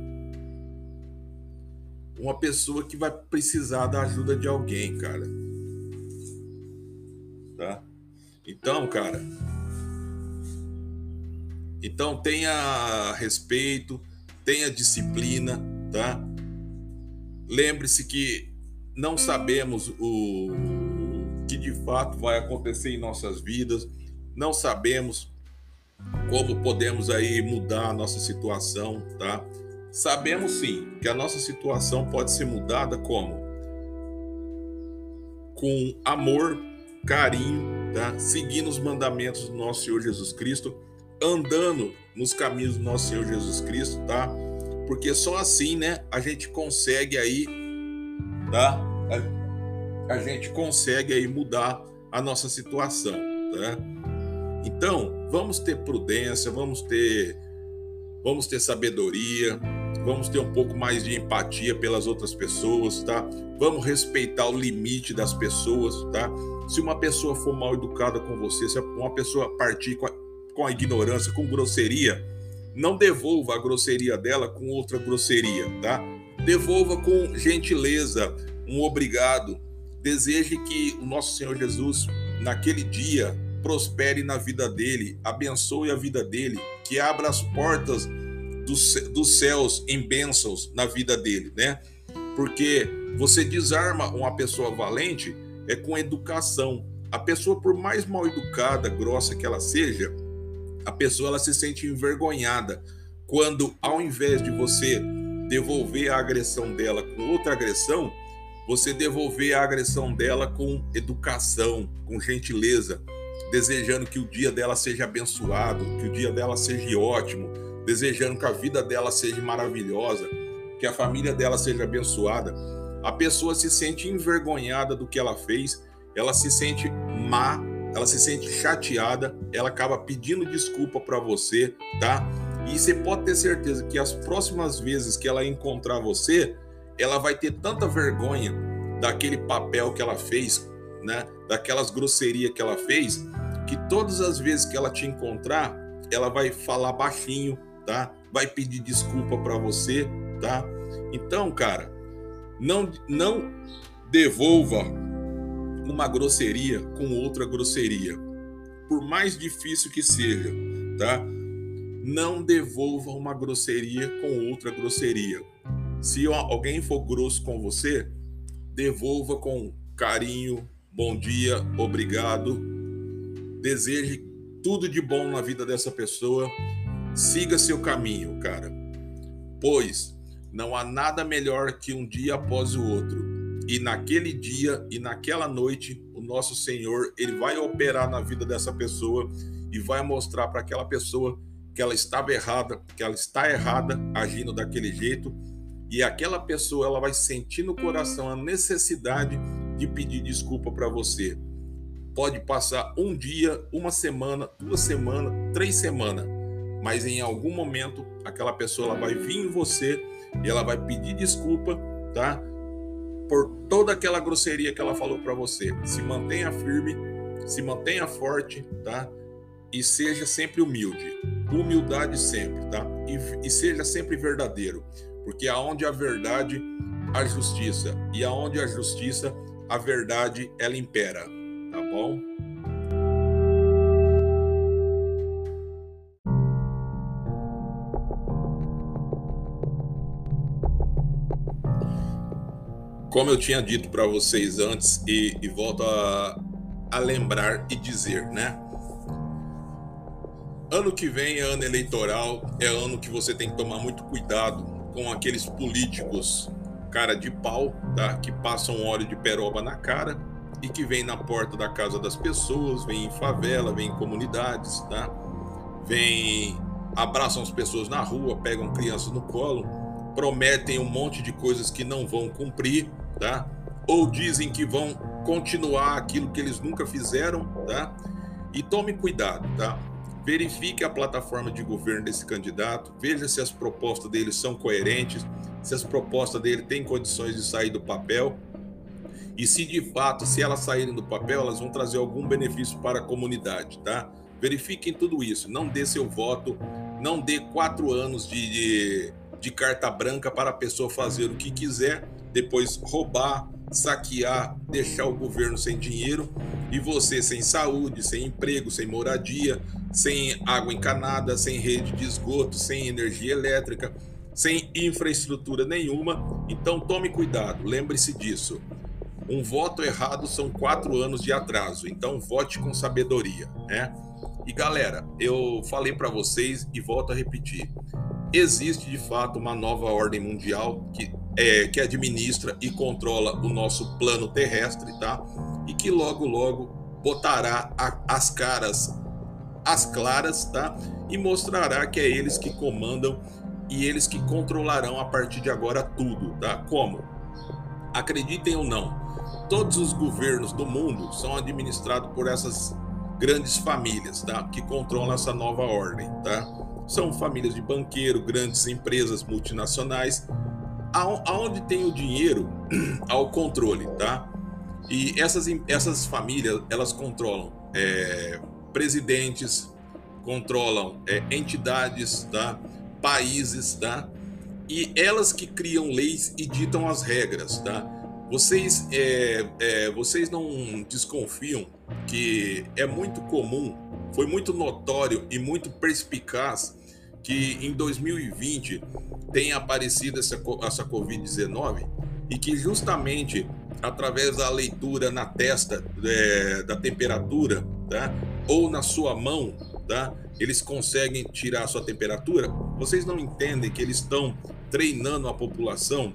uma pessoa que vai precisar da ajuda de alguém, cara. Tá? Então, cara, então tenha respeito, tenha disciplina, tá? Lembre-se que não sabemos o que de fato vai acontecer em nossas vidas, não sabemos como podemos aí mudar a nossa situação, tá? Sabemos sim que a nossa situação pode ser mudada como com amor, carinho, tá? Seguindo os mandamentos do nosso Senhor Jesus Cristo, andando nos caminhos do nosso Senhor Jesus Cristo, tá? Porque só assim, né, a gente consegue aí, tá? A, gente consegue aí mudar a nossa situação, tá? Então, vamos ter prudência, vamos ter vamos ter sabedoria, vamos ter um pouco mais de empatia pelas outras pessoas, tá? Vamos respeitar o limite das pessoas, tá? Se uma pessoa for mal educada com você, se uma pessoa partir com a, com a ignorância, com grosseria, não devolva a grosseria dela com outra grosseria, tá? Devolva com gentileza, um obrigado. Deseje que o nosso Senhor Jesus, naquele dia, prospere na vida dele, abençoe a vida dele, que abra as portas dos, dos céus em bênçãos na vida dele, né? Porque você desarma uma pessoa valente é com educação. A pessoa, por mais mal educada, grossa que ela seja, a pessoa ela se sente envergonhada quando, ao invés de você devolver a agressão dela com outra agressão, você devolver a agressão dela com educação, com gentileza, desejando que o dia dela seja abençoado, que o dia dela seja ótimo, desejando que a vida dela seja maravilhosa, que a família dela seja abençoada a pessoa se sente envergonhada do que ela fez, ela se sente má, ela se sente chateada, ela acaba pedindo desculpa para você, tá? E você pode ter certeza que as próximas vezes que ela encontrar você, ela vai ter tanta vergonha daquele papel que ela fez, né? Daquelas grosserias que ela fez, que todas as vezes que ela te encontrar, ela vai falar baixinho, tá? Vai pedir desculpa para você, tá? Então, cara, não, não devolva uma grosseria com outra grosseria, por mais difícil que seja, tá? Não devolva uma grosseria com outra grosseria. Se alguém for grosso com você, devolva com carinho, bom dia, obrigado. Deseje tudo de bom na vida dessa pessoa. Siga seu caminho, cara. Pois não há nada melhor que um dia após o outro. e naquele dia e naquela noite o nosso Senhor ele vai operar na vida dessa pessoa e vai mostrar para aquela pessoa que ela estava errada, que ela está errada agindo daquele jeito e aquela pessoa ela vai sentir no coração a necessidade de pedir desculpa para você. Pode passar um dia, uma semana, duas semanas, três semanas, mas em algum momento aquela pessoa ela vai vir em você e ela vai pedir desculpa, tá? Por toda aquela grosseria que ela falou para você. Se mantenha firme, se mantenha forte, tá? E seja sempre humilde. Humildade sempre, tá? E, e seja sempre verdadeiro, porque aonde a verdade, a justiça, e aonde a justiça, a verdade ela impera, tá bom? Como eu tinha dito para vocês antes e, e volto a, a lembrar e dizer, né? Ano que vem é ano eleitoral, é ano que você tem que tomar muito cuidado com aqueles políticos cara de pau, tá? Que passam óleo de peroba na cara e que vem na porta da casa das pessoas, vem em favela, vem em comunidades, tá? Vem abraçam as pessoas na rua, pegam crianças no colo, prometem um monte de coisas que não vão cumprir, tá? Ou dizem que vão continuar aquilo que eles nunca fizeram, tá? E tome cuidado, tá? verifique a plataforma de governo desse candidato, veja se as propostas dele são coerentes, se as propostas dele têm condições de sair do papel e se de fato, se elas saírem do papel, elas vão trazer algum benefício para a comunidade, tá? Verifiquem tudo isso, não dê seu voto, não dê quatro anos de, de, de carta branca para a pessoa fazer o que quiser, depois roubar, saquear, deixar o governo sem dinheiro e você sem saúde, sem emprego, sem moradia, sem água encanada, sem rede de esgoto, sem energia elétrica, sem infraestrutura nenhuma. Então tome cuidado, lembre-se disso. Um voto errado são quatro anos de atraso, então vote com sabedoria, né? E galera, eu falei para vocês e volto a repetir: existe de fato uma nova ordem mundial que é, que administra e controla o nosso plano terrestre, tá? E que logo, logo botará a, as caras as claras, tá? E mostrará que é eles que comandam e eles que controlarão a partir de agora tudo, tá? Como? Acreditem ou não, todos os governos do mundo são administrados por essas grandes famílias, tá? Que controlam essa nova ordem, tá? São famílias de banqueiro, grandes empresas multinacionais aonde tem o dinheiro ao controle, tá? E essas, essas famílias, elas controlam é, presidentes, controlam é, entidades, tá? Países, tá? E elas que criam leis e ditam as regras, tá? Vocês, é, é, vocês não desconfiam que é muito comum, foi muito notório e muito perspicaz que em 2020 tenha aparecido essa, essa Covid-19 e que justamente através da leitura na testa é, da temperatura, tá? Ou na sua mão, tá? Eles conseguem tirar a sua temperatura. Vocês não entendem que eles estão treinando a população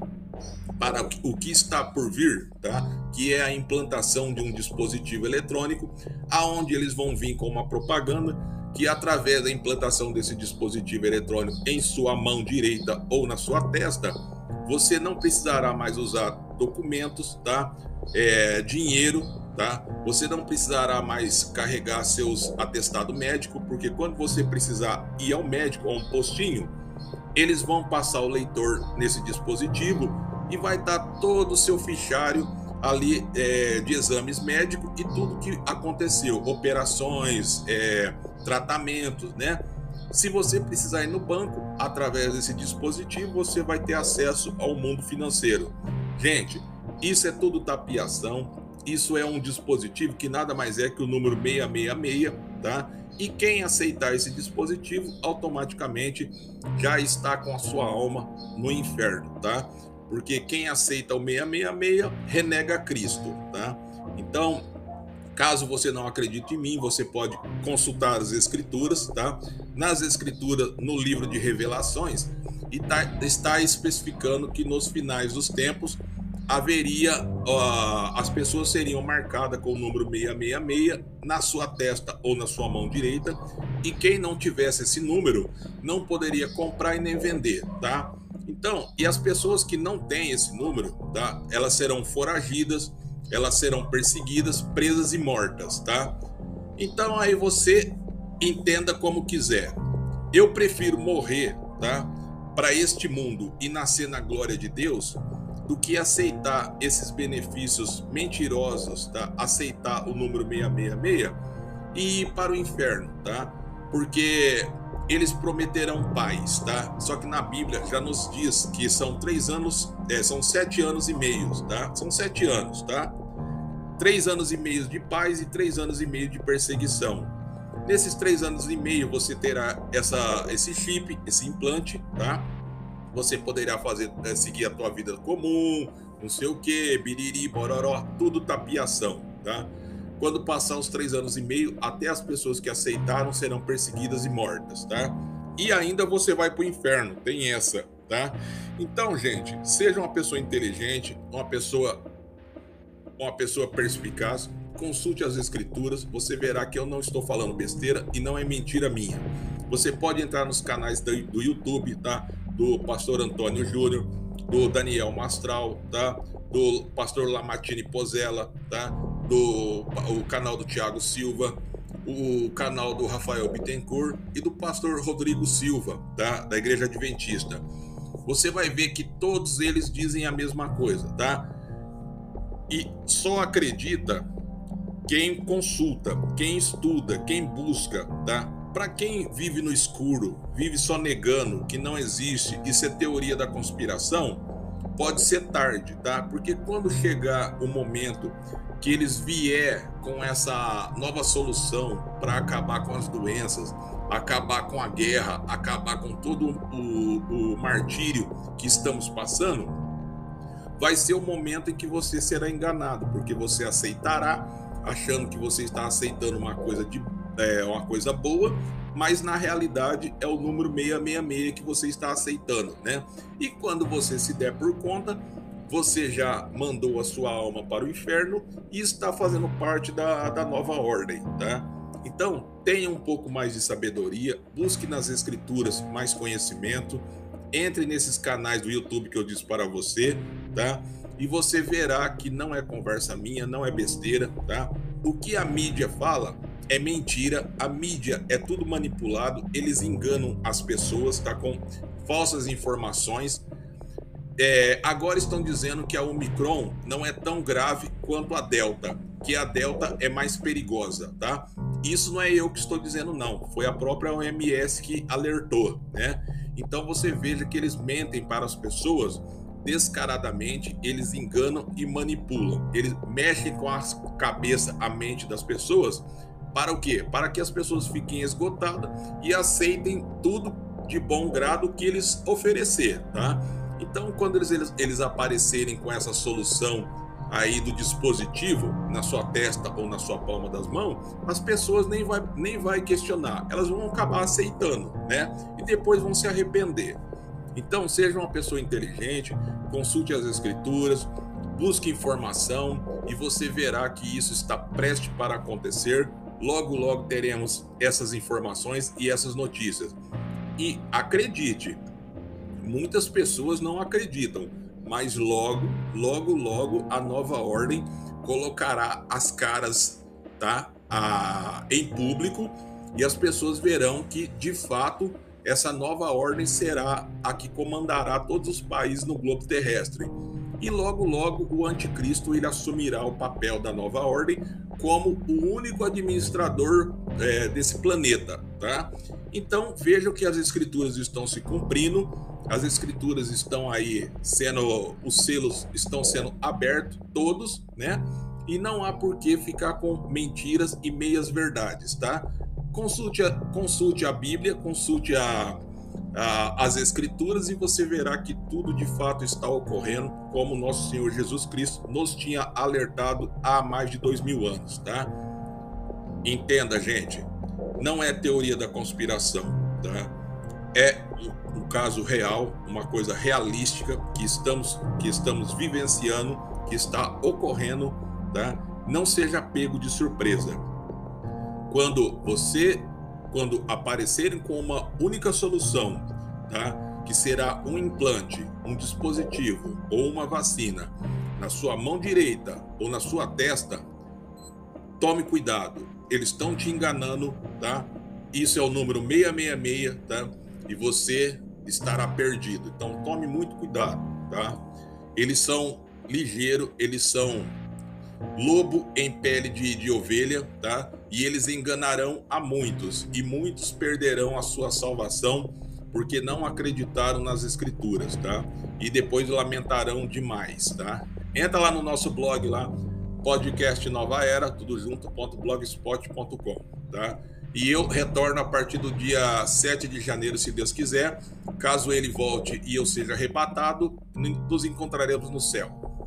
para o que está por vir, tá? Que é a implantação de um dispositivo eletrônico, aonde eles vão vir com uma propaganda que através da implantação desse dispositivo eletrônico em sua mão direita ou na sua testa, você não precisará mais usar documentos, tá? É, dinheiro, tá? Você não precisará mais carregar seus atestado médico, porque quando você precisar ir ao médico ou um postinho, eles vão passar o leitor nesse dispositivo e vai estar todo o seu fichário ali é, de exames médicos e tudo que aconteceu, operações, é, tratamentos, né? Se você precisar ir no banco, através desse dispositivo, você vai ter acesso ao mundo financeiro. Gente, isso é tudo tapiação. Isso é um dispositivo que nada mais é que o número 666, tá? E quem aceitar esse dispositivo automaticamente já está com a sua alma no inferno, tá? Porque quem aceita o 666 renega Cristo, tá? Então, Caso você não acredite em mim, você pode consultar as escrituras, tá? Nas escrituras, no livro de Revelações, e tá, está especificando que nos finais dos tempos haveria, uh, as pessoas seriam marcadas com o número 666 na sua testa ou na sua mão direita, e quem não tivesse esse número não poderia comprar e nem vender, tá? Então, e as pessoas que não têm esse número, tá? Elas serão foragidas, elas serão perseguidas, presas e mortas, tá? Então aí você entenda como quiser. Eu prefiro morrer, tá? Para este mundo e nascer na glória de Deus do que aceitar esses benefícios mentirosos, tá? Aceitar o número 666 e ir para o inferno, tá? Porque eles prometerão paz, tá? Só que na Bíblia já nos diz que são três anos, é, são sete anos e meio, tá? São sete anos, tá? Três anos e meio de paz e três anos e meio de perseguição. Nesses três anos e meio você terá essa, esse chip, esse implante, tá? você poderá fazer é, seguir a tua vida comum, não sei o que, biriri, bororó, tudo tapiação, tá? Quando passar os três anos e meio, até as pessoas que aceitaram serão perseguidas e mortas, tá? E ainda você vai para o inferno, tem essa, tá? Então, gente, seja uma pessoa inteligente, uma pessoa, uma pessoa perspicaz, consulte as escrituras, você verá que eu não estou falando besteira e não é mentira minha. Você pode entrar nos canais do, do YouTube, tá? do pastor Antônio Júnior, do Daniel Mastral, tá? do pastor Lamartine Pozella, tá? do o canal do Tiago Silva, o canal do Rafael Bittencourt e do pastor Rodrigo Silva, tá? da Igreja Adventista. Você vai ver que todos eles dizem a mesma coisa, tá? E só acredita quem consulta, quem estuda, quem busca, tá? Para quem vive no escuro, vive só negando que não existe, isso é teoria da conspiração, pode ser tarde, tá? Porque quando chegar o momento que eles vier com essa nova solução para acabar com as doenças, acabar com a guerra, acabar com todo o, o martírio que estamos passando, vai ser o momento em que você será enganado, porque você aceitará achando que você está aceitando uma coisa de é uma coisa boa, mas na realidade é o número 666 que você está aceitando, né? E quando você se der por conta, você já mandou a sua alma para o inferno e está fazendo parte da, da nova ordem, tá? Então, tenha um pouco mais de sabedoria, busque nas escrituras mais conhecimento, entre nesses canais do YouTube que eu disse para você, tá? E você verá que não é conversa minha, não é besteira, tá? O que a mídia fala é mentira, a mídia é tudo manipulado, eles enganam as pessoas, tá com falsas informações. É, agora estão dizendo que a Omicron não é tão grave quanto a Delta, que a Delta é mais perigosa, tá? Isso não é eu que estou dizendo, não. Foi a própria OMS que alertou, né? Então você veja que eles mentem para as pessoas descaradamente, eles enganam e manipulam. Eles mexem com a cabeça, a mente das pessoas para o quê? Para que as pessoas fiquem esgotadas e aceitem tudo de bom grado que eles oferecer, tá? Então, quando eles, eles, eles aparecerem com essa solução aí do dispositivo na sua testa ou na sua palma das mãos, as pessoas nem vai, nem vai questionar, elas vão acabar aceitando, né? E depois vão se arrepender. Então, seja uma pessoa inteligente, consulte as escrituras, busque informação e você verá que isso está prestes para acontecer Logo, logo teremos essas informações e essas notícias. E acredite, muitas pessoas não acreditam, mas logo, logo, logo a nova ordem colocará as caras, tá, a, em público e as pessoas verão que de fato essa nova ordem será a que comandará todos os países no globo terrestre. E logo, logo o anticristo ele assumirá o papel da nova ordem como o único administrador é, desse planeta, tá? Então vejam que as escrituras estão se cumprindo, as escrituras estão aí sendo, os selos estão sendo abertos todos, né? E não há por que ficar com mentiras e meias verdades, tá? Consulte a, consulte a Bíblia, consulte a, as Escrituras e você verá que tudo de fato está ocorrendo como nosso Senhor Jesus Cristo nos tinha alertado há mais de dois mil anos, tá? Entenda, gente, não é teoria da conspiração, tá? é um, um caso real, uma coisa realística que estamos que estamos vivenciando, que está ocorrendo, tá? Não seja pego de surpresa. Quando você quando aparecerem com uma única solução, tá? Que será um implante, um dispositivo ou uma vacina na sua mão direita ou na sua testa, tome cuidado. Eles estão te enganando, tá? Isso é o número 666, tá? E você estará perdido. Então tome muito cuidado, tá? Eles são ligeiro, eles são lobo em pele de, de ovelha, tá? E eles enganarão a muitos, e muitos perderão a sua salvação porque não acreditaram nas escrituras, tá? E depois lamentarão demais, tá? Entra lá no nosso blog lá, podcast Nova Era, tudo junto.blogspot.com, tá? E eu retorno a partir do dia 7 de janeiro, se Deus quiser. Caso ele volte e eu seja arrebatado, nos encontraremos no céu.